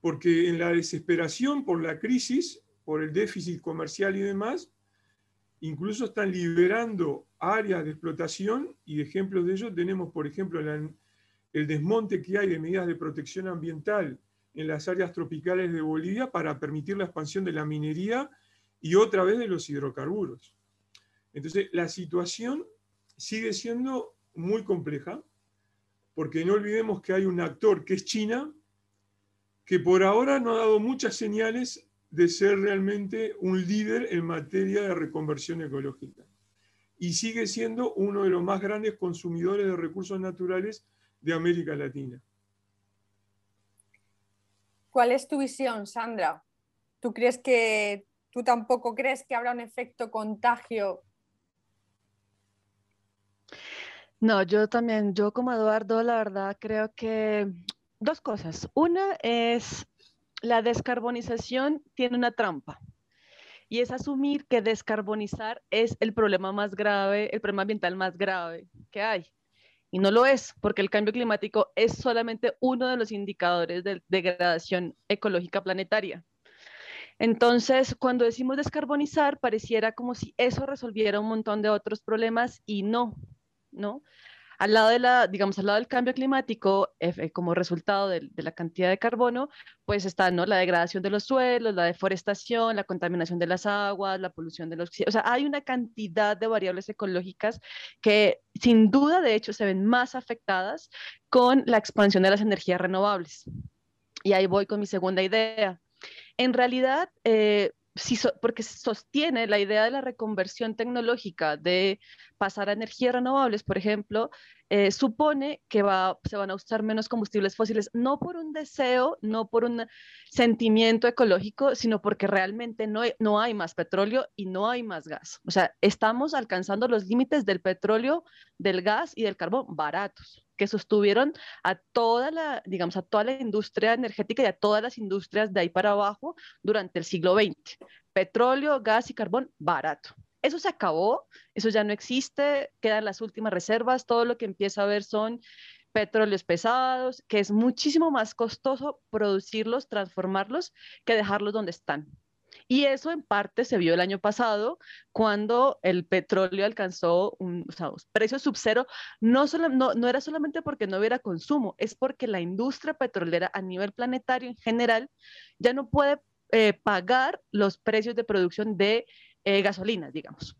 Porque en la desesperación por la crisis, por el déficit comercial y demás, incluso están liberando áreas de explotación y ejemplos de ello tenemos, por ejemplo, el desmonte que hay de medidas de protección ambiental en las áreas tropicales de Bolivia para permitir la expansión de la minería y otra vez de los hidrocarburos. Entonces, la situación sigue siendo muy compleja, porque no olvidemos que hay un actor que es China, que por ahora no ha dado muchas señales de ser realmente un líder en materia de reconversión ecológica. Y sigue siendo uno de los más grandes consumidores de recursos naturales de América Latina. ¿Cuál es tu visión, Sandra? ¿Tú crees que tú tampoco crees que habrá un efecto contagio? No, yo también, yo como Eduardo, la verdad creo que dos cosas. Una es la descarbonización tiene una trampa y es asumir que descarbonizar es el problema más grave, el problema ambiental más grave que hay. Y no lo es, porque el cambio climático es solamente uno de los indicadores de degradación ecológica planetaria. Entonces, cuando decimos descarbonizar, pareciera como si eso resolviera un montón de otros problemas y no, ¿no? Al lado, de la, digamos, al lado del cambio climático, eh, como resultado de, la cantidad de carbono, pues está ¿no? la degradación de los suelos, la deforestación, la contaminación de las aguas, la polución de los... O sea, hay una cantidad de variables ecológicas que sin duda, de hecho, se ven más afectadas con la expansión de las energías renovables. Y ahí voy con mi segunda idea. En realidad, eh, porque sostiene la idea de la reconversión tecnológica, de pasar a energías renovables, por ejemplo, eh, supone que va, se van a usar menos combustibles fósiles, no por un deseo, no por un sentimiento ecológico, sino porque realmente no no hay más petróleo y no hay más gas. O sea, estamos alcanzando los límites del petróleo, del gas y del carbón baratos que sostuvieron a toda la, digamos, a toda la industria energética y a todas las industrias de ahí para abajo durante el siglo XX. Petróleo, gas y carbón barato. Eso se acabó, eso ya no existe, quedan las últimas reservas, todo lo que empieza a ver son petróleos pesados, que es muchísimo más costoso producirlos, transformarlos, que dejarlos donde están. Y eso en parte se vio el año pasado cuando el petróleo alcanzó un precio subcero. No, no, no, era solamente porque no hubiera consumo, es porque la industria petrolera a nivel planetario en general ya no puede eh, pagar los precios de producción de eh, gasolinas, digamos.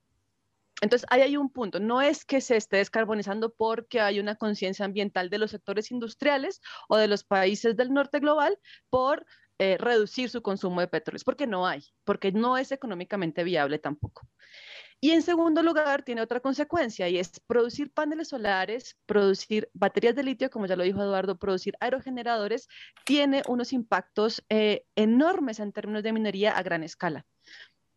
Entonces, ahí hay un punto. No es que se esté descarbonizando porque hay una conciencia ambiental de los sectores industriales o de los países del norte global por eh, reducir su consumo de petróleo. Porque no hay, porque no es económicamente viable tampoco. Y en segundo lugar, tiene otra consecuencia y es producir paneles solares, producir baterías de litio, como ya lo dijo Eduardo, producir aerogeneradores, tiene unos impactos eh, enormes en términos de minería a gran escala.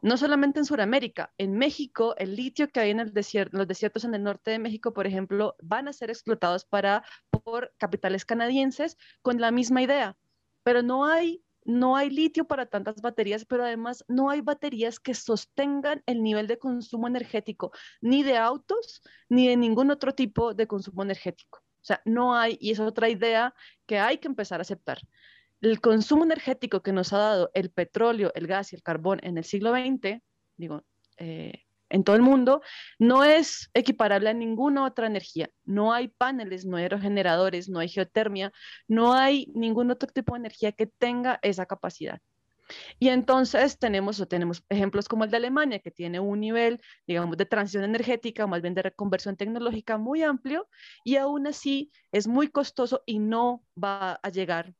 No solamente en Sudamérica, en México, el litio que hay en el los desiertos en el norte de México, por ejemplo, van a ser explotados para, por capitales canadienses con la misma idea, pero no hay no hay litio para tantas baterías, pero además no hay baterías que sostengan el nivel de consumo energético ni de autos ni de ningún otro tipo de consumo energético. O sea, no hay, y es otra idea que hay que empezar a aceptar. El consumo energético que nos ha dado el petróleo, el gas y el carbón en el siglo XX, digo, eh, en todo el mundo, no es equiparable a ninguna otra energía. No hay paneles, no hay aerogeneradores, no hay geotermia, no hay ningún otro tipo de energía que tenga esa capacidad. Y entonces tenemos, tenemos ejemplos como el de Alemania, que tiene un nivel, digamos, de transición energética, más bien de reconversión tecnológica muy amplio, y aún así es muy costoso y no va a llegar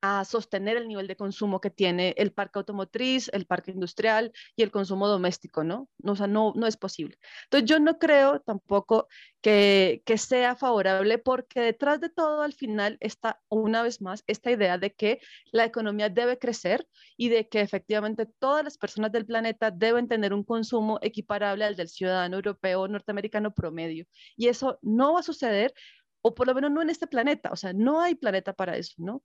a sostener el nivel de consumo que tiene el parque automotriz, el parque industrial y el consumo doméstico, ¿no? O sea, no, no es posible. Entonces, yo no creo tampoco que, que sea favorable porque detrás de todo, al final, está una vez más esta idea de que la economía debe crecer y de que efectivamente todas las personas del planeta deben tener un consumo equiparable al del ciudadano europeo o norteamericano promedio. Y eso no va a suceder o por lo menos no en este planeta, o sea, no hay planeta para eso, ¿no?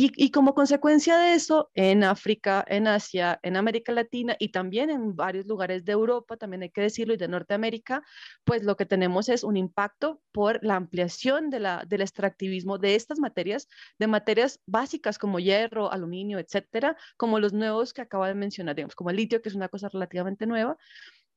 Y, como consecuencia de eso, en África, en Asia, en América Latina y también en varios lugares de Europa, también hay que decirlo, y de Norteamérica, pues lo que tenemos es un impacto por la ampliación del extractivismo de estas materias, de materias básicas como hierro, aluminio, etcétera, como los nuevos que acabo de mencionar, digamos, como el litio, que es una cosa relativamente nueva,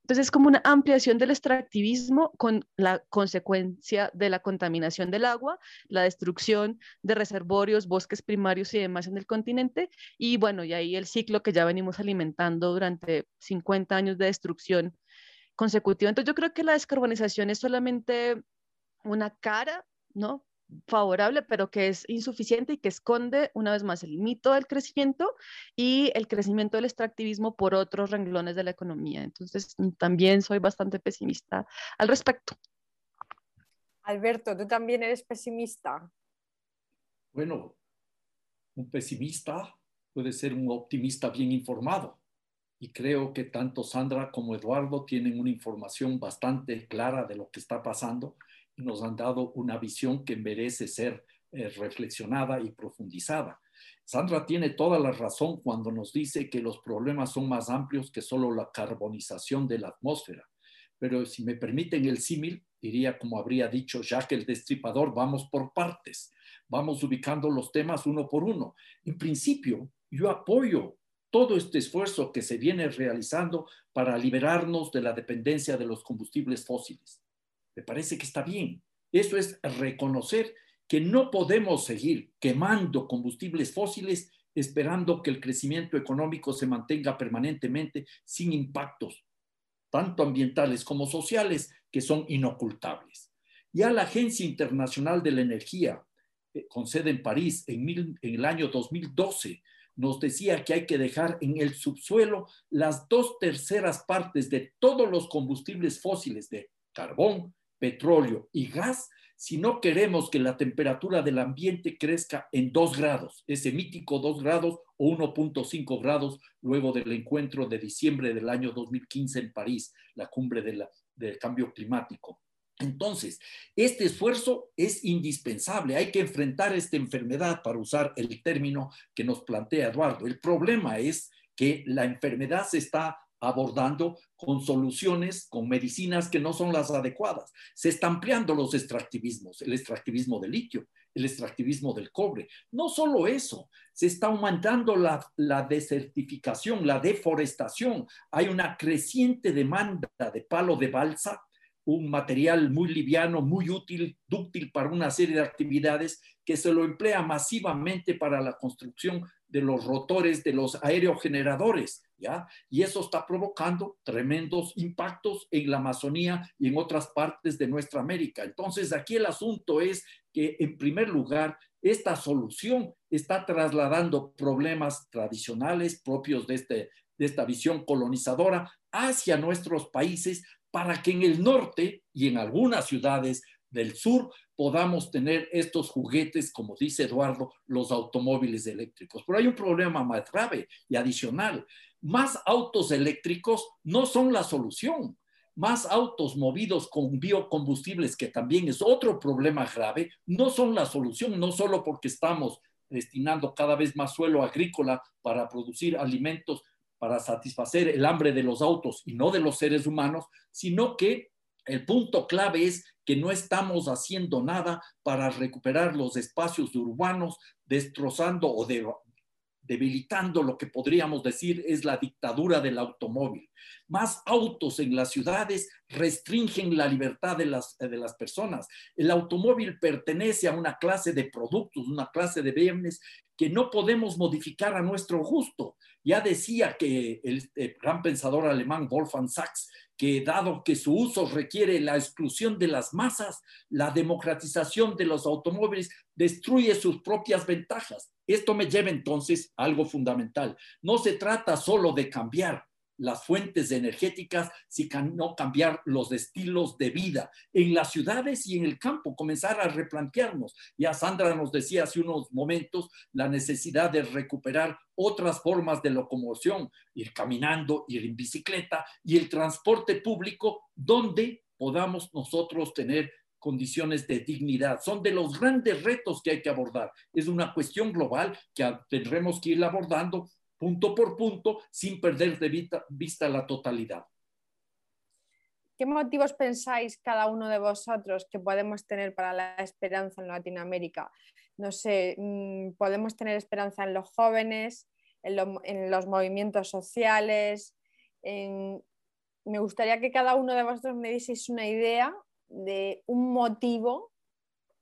entonces es como una ampliación del extractivismo con la consecuencia de la contaminación del agua, la destrucción de reservorios, bosques primarios y demás en el continente. Y bueno, y ahí el ciclo que ya venimos alimentando durante 50 años de destrucción consecutiva. Entonces yo creo que la descarbonización es solamente una cara, ¿no? Favorable, pero que es insuficiente y que esconde una vez más el mito del crecimiento y el crecimiento del extractivismo por otros renglones de la economía. Entonces, también soy bastante pesimista al respecto. Alberto, ¿tú también eres pesimista? Bueno, un pesimista puede ser un optimista bien informado. Y creo que tanto Sandra como Eduardo tienen una información bastante clara de lo que está pasando nos han dado una visión que merece ser eh, reflexionada y profundizada. Sandra tiene toda la razón cuando nos dice que los problemas son más amplios que solo la carbonización de la atmósfera. Pero si me permiten el símil, diría como habría dicho Jacques el Destripador, vamos por partes, vamos ubicando los temas uno por uno. En principio, yo apoyo todo este esfuerzo que se viene realizando para liberarnos de la dependencia de los combustibles fósiles. Me parece que está bien. Eso es reconocer que no podemos seguir quemando combustibles fósiles esperando que el crecimiento económico se mantenga permanentemente sin impactos, tanto ambientales como sociales, que son inocultables. Ya la Agencia Internacional de la Energía, eh, con sede en París en, en el año 2012, nos decía que hay que dejar en el subsuelo las dos terceras partes de todos los combustibles fósiles de carbón, petróleo y gas si no queremos que la temperatura del ambiente crezca en 2 grados, ese mítico 2 grados o 1.5 grados luego del encuentro de diciembre del año 2015 en París, la cumbre del cambio climático. Entonces, este esfuerzo es indispensable. Hay que enfrentar esta enfermedad, para usar el término que nos plantea Eduardo. El problema es que la enfermedad se está abordando con soluciones, con medicinas que no son las adecuadas. Se están ampliando los extractivismos, el extractivismo del litio, el extractivismo del cobre. No solo eso, se está aumentando la, la desertificación, la deforestación. Hay una creciente demanda de palo de balsa, un material muy liviano, muy útil, dúctil para una serie de actividades que se lo emplea masivamente para la construcción de los rotores de los aerogeneradores, ¿ya? Y eso está provocando tremendos impactos en la Amazonía y en otras partes de nuestra América. Entonces, aquí el asunto es que, en primer lugar, esta solución está trasladando problemas tradicionales propios de, este, de esta visión colonizadora hacia nuestros países para que en el norte y en algunas ciudades del sur podamos tener estos juguetes, como dice Eduardo, los automóviles eléctricos. Pero hay un problema más grave y adicional. Más autos eléctricos no son la solución. Más autos movidos con biocombustibles, que también es otro problema grave, no son la solución, no solo porque estamos destinando cada vez más suelo agrícola para producir alimentos para satisfacer el hambre de los autos y no de los seres humanos, sino que el punto clave es que no estamos haciendo nada para recuperar los espacios urbanos, destrozando o de, debilitando lo que podríamos decir es la dictadura del automóvil. Más autos en las ciudades restringen la libertad de las personas. El automóvil pertenece a una clase de productos, una clase de bienes que no podemos modificar a nuestro gusto. Ya decía que el, el gran pensador alemán Wolfgang Sachs que dado que su uso requiere la exclusión de las masas, la democratización de los automóviles destruye sus propias ventajas. Esto me lleva entonces a algo fundamental. No se trata solo de cambiar las fuentes energéticas, sino cambiar los estilos de vida en las ciudades y en el campo, comenzar a replantearnos. Ya Sandra nos decía hace unos momentos la necesidad de recuperar otras formas de locomoción, ir caminando, ir en bicicleta y el transporte público donde podamos nosotros tener condiciones de dignidad. Son de los grandes retos que hay que abordar. Es una cuestión global que tendremos que ir abordando punto por punto sin perder de vista, la totalidad. ¿Qué motivos pensáis cada uno de vosotros que podemos tener para la esperanza en Latinoamérica? No sé, mm, podemos tener esperanza en los jóvenes, en, los movimientos sociales. Me gustaría que cada uno de vosotros me dieseis una idea de un motivo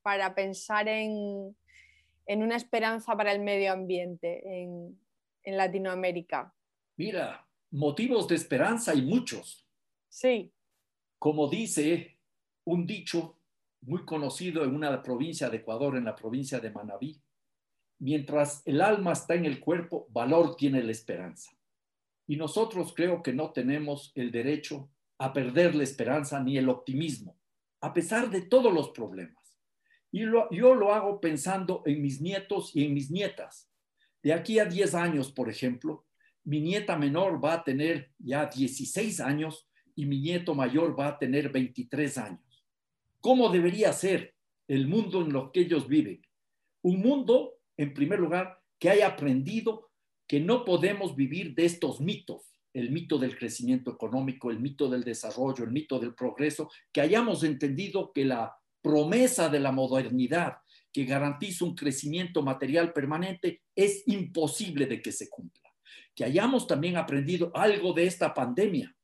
para pensar en, una esperanza para el medio ambiente en, en Latinoamérica? Mira, motivos de esperanza hay muchos. Sí. Como dice un dicho muy conocido en una provincia de Ecuador, en la provincia de Manabí, mientras el alma está en el cuerpo, valor tiene la esperanza. Y nosotros creo que no tenemos el derecho a perder la esperanza ni el optimismo, a pesar de todos los problemas. Y yo lo hago pensando en mis nietos y en mis nietas. De aquí a 10 años, por ejemplo, mi nieta menor va a tener ya 16 años y mi nieto mayor va a tener 23 años. ¿Cómo debería ser el mundo en lo que ellos viven? Un mundo, en primer lugar, que haya aprendido que no podemos vivir de estos mitos, el mito del crecimiento económico, el mito del desarrollo, el mito del progreso, que hayamos entendido que la promesa de la modernidad que garantiza un crecimiento material permanente, es imposible de que se cumpla. Que hayamos también aprendido algo de esta pandemia,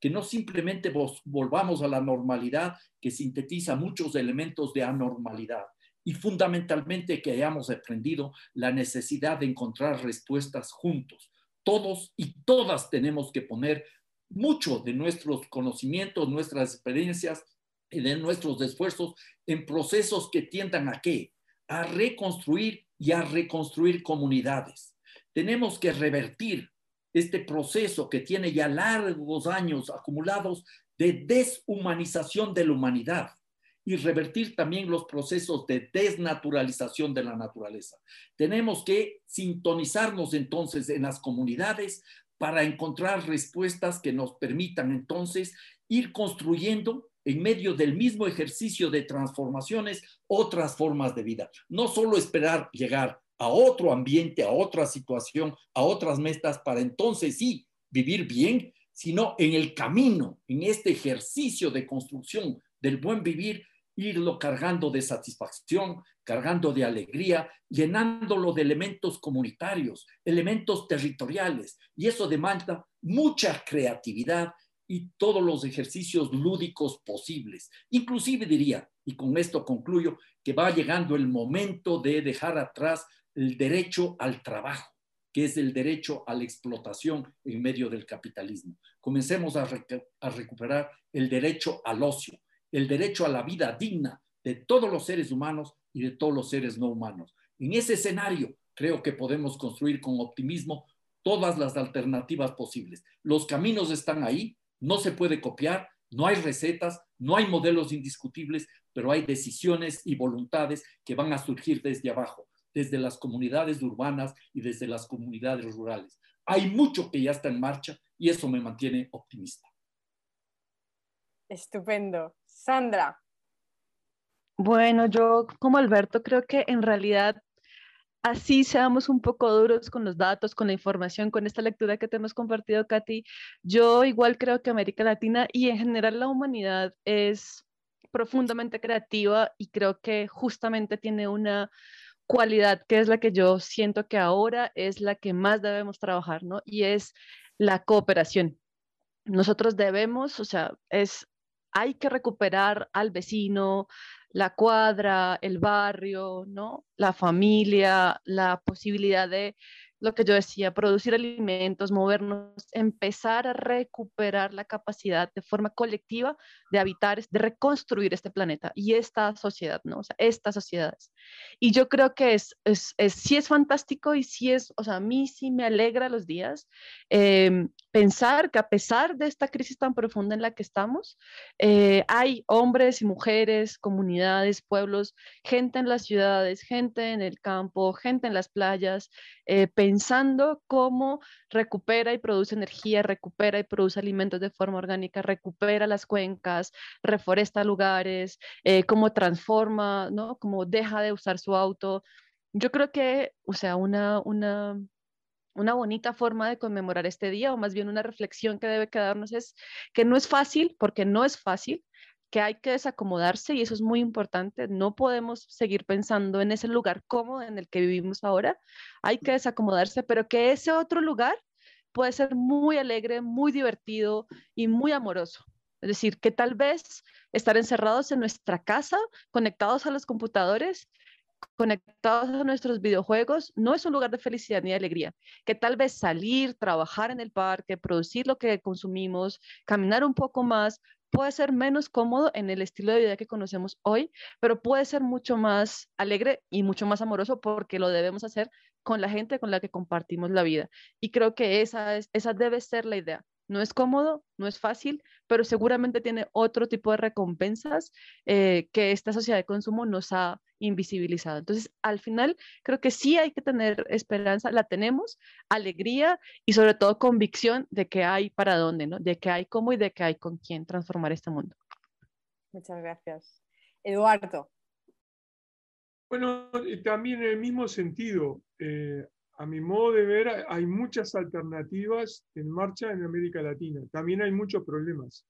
que no simplemente volvamos a la normalidad que sintetiza muchos elementos de anormalidad y fundamentalmente que hayamos aprendido la necesidad de encontrar respuestas juntos. Todos y todas tenemos que poner mucho de nuestros conocimientos, nuestras experiencias de nuestros esfuerzos en procesos que tiendan a qué? a reconstruir y a reconstruir comunidades. Tenemos que revertir este proceso que tiene ya largos años acumulados de deshumanización de la humanidad y revertir también los procesos de desnaturalización de la naturaleza. Tenemos que sintonizarnos entonces en las comunidades para encontrar respuestas que nos permitan entonces ir construyendo en medio del mismo ejercicio de transformaciones otras formas de vida. No solo esperar llegar a otro ambiente, a otra situación, a otras metas para entonces sí vivir bien, sino en el camino, en este ejercicio de construcción del buen vivir, irlo cargando de satisfacción, cargando de alegría, llenándolo de elementos comunitarios, elementos territoriales. Y eso demanda mucha creatividad y todos los ejercicios lúdicos posibles. Inclusive diría, y con esto concluyo, que va llegando el momento de dejar atrás el derecho al trabajo, que es el derecho a la explotación en medio del capitalismo. Comencemos a, a recuperar el derecho al ocio, el derecho a la vida digna de todos los seres humanos y de todos los seres no humanos. En ese escenario creo que podemos construir con optimismo todas las alternativas posibles. Los caminos están ahí, no se puede copiar, no hay recetas, no hay modelos indiscutibles, pero hay decisiones y voluntades que van a surgir desde abajo, desde las comunidades urbanas y desde las comunidades rurales. Hay mucho que ya está en marcha y eso me mantiene optimista. Estupendo. Sandra. Bueno, yo como Alberto creo que en realidad así seamos un poco duros con los datos, con la información, con esta lectura que te hemos compartido, Katy, yo igual creo que América Latina y en general la humanidad es profundamente creativa y creo que justamente tiene una cualidad que es la que yo siento que ahora es la que más debemos trabajar, ¿no? Y es la cooperación. Nosotros debemos, o sea, es, hay que recuperar al vecino, la cuadra, el barrio, ¿no? La familia, la posibilidad de lo que yo decía, producir alimentos, movernos, empezar a recuperar la capacidad de forma colectiva de habitar, de reconstruir este planeta y esta sociedad, ¿no? O estas sociedades. Y yo creo que es, es, es sí es fantástico y sí es, o sea, a mí sí me alegra los días em, pensar que a pesar de esta crisis tan profunda en la que estamos, eh, hay hombres y mujeres, comunidades, pueblos, gente en las ciudades, gente en el campo, gente en las playas, eh, pensando cómo recupera y produce energía, recupera y produce alimentos de forma orgánica, recupera las cuencas, reforesta lugares, eh, cómo transforma, ¿no? Cómo deja de usar su auto. Yo creo que, o sea, una, una, una bonita forma de conmemorar este día, o más bien una reflexión que debe quedarnos es que no es fácil, porque no es fácil, que hay que desacomodarse y eso es muy importante. No podemos seguir pensando en ese lugar cómodo en el que vivimos ahora. Hay que desacomodarse, pero que ese otro lugar puede ser muy alegre, muy divertido y muy amoroso. Es decir, que tal vez estar encerrados en nuestra casa, conectados a los computadores, conectados a nuestros videojuegos, no es un lugar de felicidad ni de alegría. Que tal vez salir, trabajar en el parque, producir lo que consumimos, caminar un poco más, puede ser menos cómodo en el estilo de vida que conocemos hoy, pero puede ser mucho más alegre y mucho más amoroso porque lo debemos hacer con la gente con la que compartimos la vida. Y creo que esa, es, esa debe ser la idea. No es cómodo, no es fácil, pero seguramente tiene otro tipo de recompensas eh, que esta sociedad de consumo nos ha invisibilizado. Entonces, al final, creo que sí hay que tener esperanza, la tenemos, alegría y sobre todo convicción de que hay para dónde, ¿no? De que hay cómo y de que hay con quién transformar este mundo. Muchas gracias. Eduardo. Bueno, también en el mismo sentido, eh, a mi modo de ver, hay muchas alternativas en marcha en América Latina. También hay muchos problemas.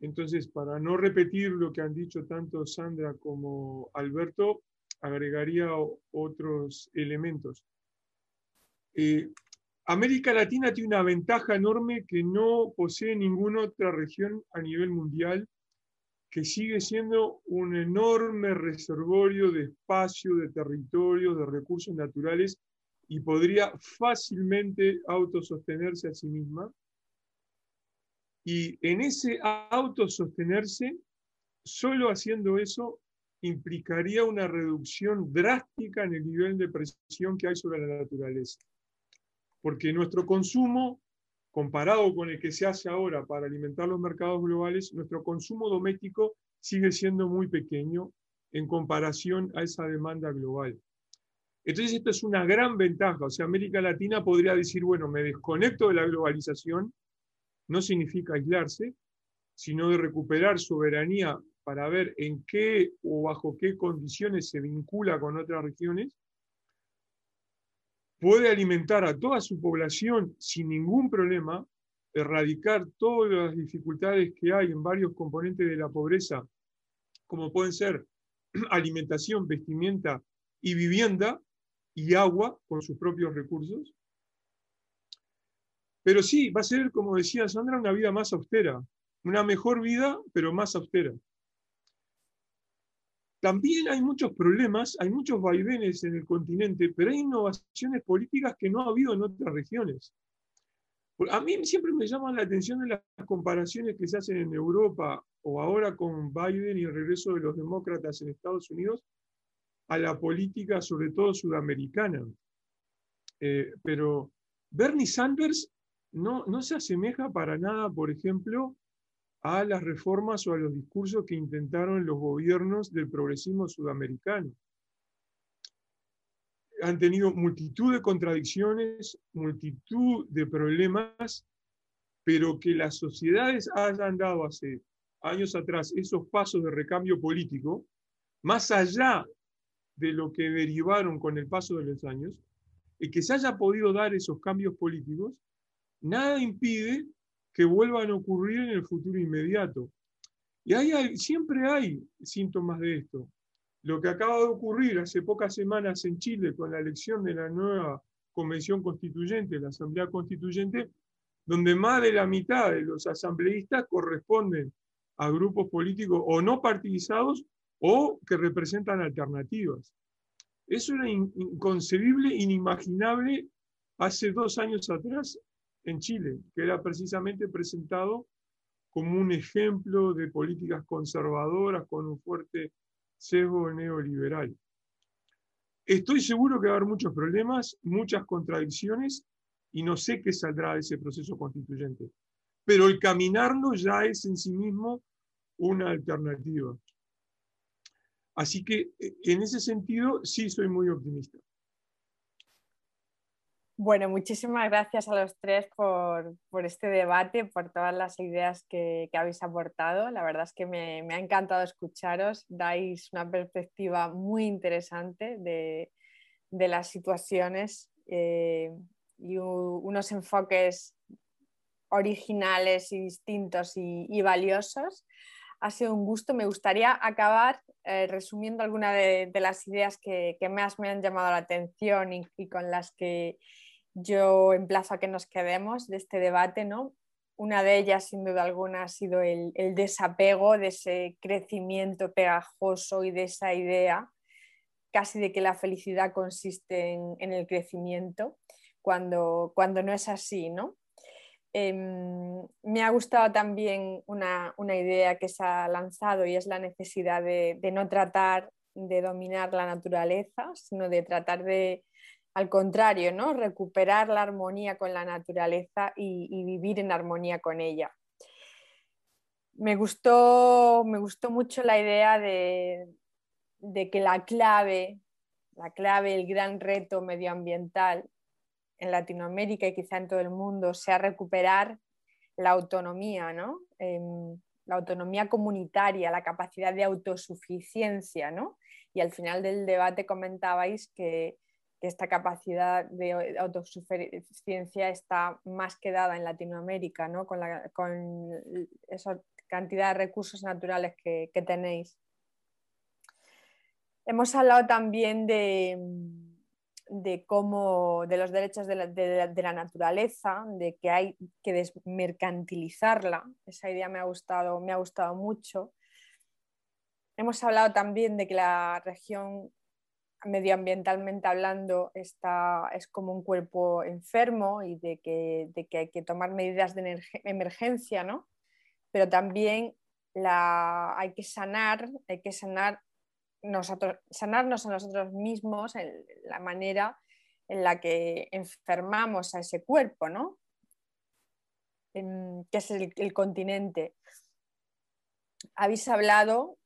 Entonces, para no repetir lo que han dicho tanto Sandra como Alberto, agregaría otros elementos. Eh, América Latina tiene una ventaja enorme que no posee ninguna otra región a nivel mundial, que sigue siendo un enorme reservorio de espacio, de territorio, de recursos naturales y podría fácilmente autosostenerse a sí misma y en ese autosostenerse, solo haciendo eso, implicaría una reducción drástica en el nivel de presión que hay sobre la naturaleza. Porque nuestro consumo, comparado con el que se hace ahora para alimentar los mercados globales, nuestro consumo doméstico sigue siendo muy pequeño en comparación a esa demanda global. Entonces, esto es una gran ventaja. O sea, América Latina podría decir, bueno, me desconecto de la globalización no significa aislarse, sino de recuperar soberanía para ver en qué o bajo qué condiciones se vincula con otras regiones, puede alimentar a toda su población sin ningún problema, erradicar todas las dificultades que hay en varios componentes de la pobreza, como pueden ser alimentación, vestimenta y vivienda y agua con sus propios recursos, pero sí, va a ser, como decía Sandra, una vida más austera, una mejor vida, pero más austera. También hay muchos problemas, hay muchos vaivenes en el continente, pero hay innovaciones políticas que no ha habido en otras regiones. A mí siempre me llaman la atención las comparaciones que se hacen en Europa o ahora con Biden y el regreso de los demócratas en Estados Unidos a la política, sobre todo sudamericana. Eh, pero Bernie Sanders no, se asemeja para nada, por ejemplo, a las reformas o a los discursos que intentaron los gobiernos del progresismo sudamericano. Han tenido multitud de contradicciones, multitud de problemas, pero que las sociedades hayan dado hace años atrás esos pasos de recambio político, más allá de lo que derivaron con el paso de los años, y que se haya podido dar esos cambios políticos, nada impide que vuelvan a ocurrir en el futuro inmediato. Y siempre hay síntomas de esto. Lo que acaba de ocurrir hace pocas semanas en Chile con la elección de la nueva convención constituyente, la Asamblea Constituyente, donde más de la mitad de los asambleístas corresponden a grupos políticos o no partidizados o que representan alternativas. Eso era inconcebible, inimaginable hace dos años atrás en Chile, que era precisamente presentado como un ejemplo de políticas conservadoras con un fuerte sesgo neoliberal. Estoy seguro que va a haber muchos problemas, muchas contradicciones, y no sé qué saldrá de ese proceso constituyente. Pero el caminarlo ya es en sí mismo una alternativa. Así que eh, en ese sentido sí soy muy optimista. Bueno, muchísimas gracias a los tres por, este debate, por todas las ideas que, habéis aportado. La verdad es que me, ha encantado escucharos. Dais una perspectiva muy interesante de, las situaciones eh, y unos enfoques originales y distintos y, valiosos. Ha sido un gusto. Me gustaría acabar eh, resumiendo algunas de, las ideas que, más me han llamado la atención y con las que yo emplazo a que nos quedemos de este debate, ¿no? Una de ellas, sin duda alguna, ha sido el, desapego de ese crecimiento pegajoso y de esa idea casi de que la felicidad consiste en, el crecimiento, cuando, cuando, no es así, ¿no? Em, me ha gustado también una, idea que se ha lanzado y es la necesidad de no tratar de dominar la naturaleza, sino de tratar de, al contrario, ¿no? recuperar la armonía con la naturaleza y, vivir en armonía con ella. Me gustó, me gustó mucho la idea de, que la clave, la clave, el gran reto medioambiental en Latinoamérica y quizá en todo el mundo sea recuperar la autonomía, ¿no? Em, la autonomía comunitaria, la capacidad de autosuficiencia. ¿no? Y al final del debate comentabais que, que esta capacidad de autosuficiencia está más quedada en Latinoamérica, ¿no? con, esa cantidad de recursos naturales que, tenéis. Hemos hablado también de, cómo, de los derechos de la, naturaleza, de que hay que desmercantilizarla. Esa idea me ha gustado, me ha gustado mucho. Hemos hablado también de que la región medioambientalmente hablando está, es como un cuerpo enfermo y de que, hay que tomar medidas de emergencia, ¿no? Pero también la, hay que sanar, hay que sanar nosotros, sanarnos a nosotros mismos en la manera en la que enfermamos a ese cuerpo, ¿no? que es el, continente. Habéis hablado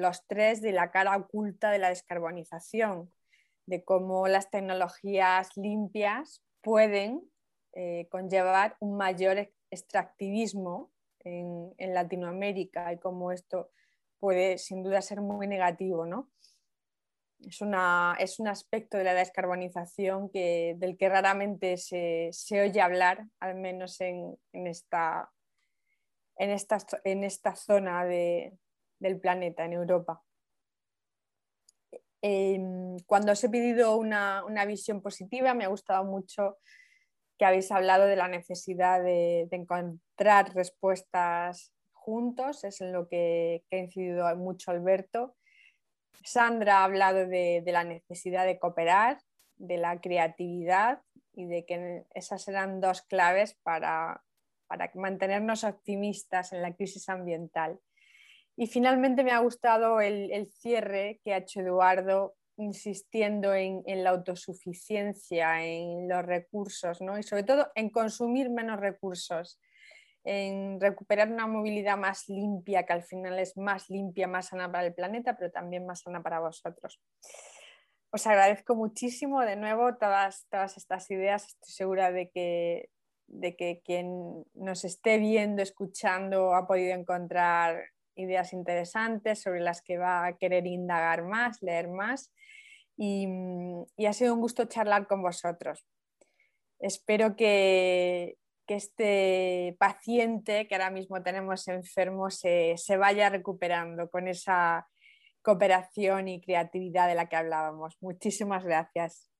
los tres de la cara oculta de la descarbonización, de cómo las tecnologías limpias pueden eh, conllevar un mayor extractivismo en, Latinoamérica y cómo esto puede sin duda ser muy negativo. ¿no? Es, es, un aspecto de la descarbonización que, del que raramente se, oye hablar, al menos en, esta, en, esta, en esta zona de, del planeta en Europa. Em, cuando os he pedido una, visión positiva, me ha gustado mucho que habéis hablado de la necesidad de, encontrar respuestas juntos, es en lo que, ha incidido mucho Alberto. Sandra ha hablado de, la necesidad de cooperar, de la creatividad y de que esas eran dos claves para mantenernos optimistas en la crisis ambiental. Y finalmente me ha gustado el, cierre que ha hecho Eduardo insistiendo en, la autosuficiencia, en los recursos ¿no? y sobre todo en consumir menos recursos, en recuperar una movilidad más limpia, que al final es más limpia, más sana para el planeta, pero también más sana para vosotros. Os agradezco muchísimo de nuevo todas, todas estas ideas. Estoy segura de que, de que quien nos esté viendo, escuchando, ha podido encontrar ideas interesantes sobre las que va a querer indagar más, leer más. Y, ha sido un gusto charlar con vosotros. Espero que, este paciente que ahora mismo tenemos enfermo se, se vaya recuperando con esa cooperación y creatividad de la que hablábamos. Muchísimas gracias.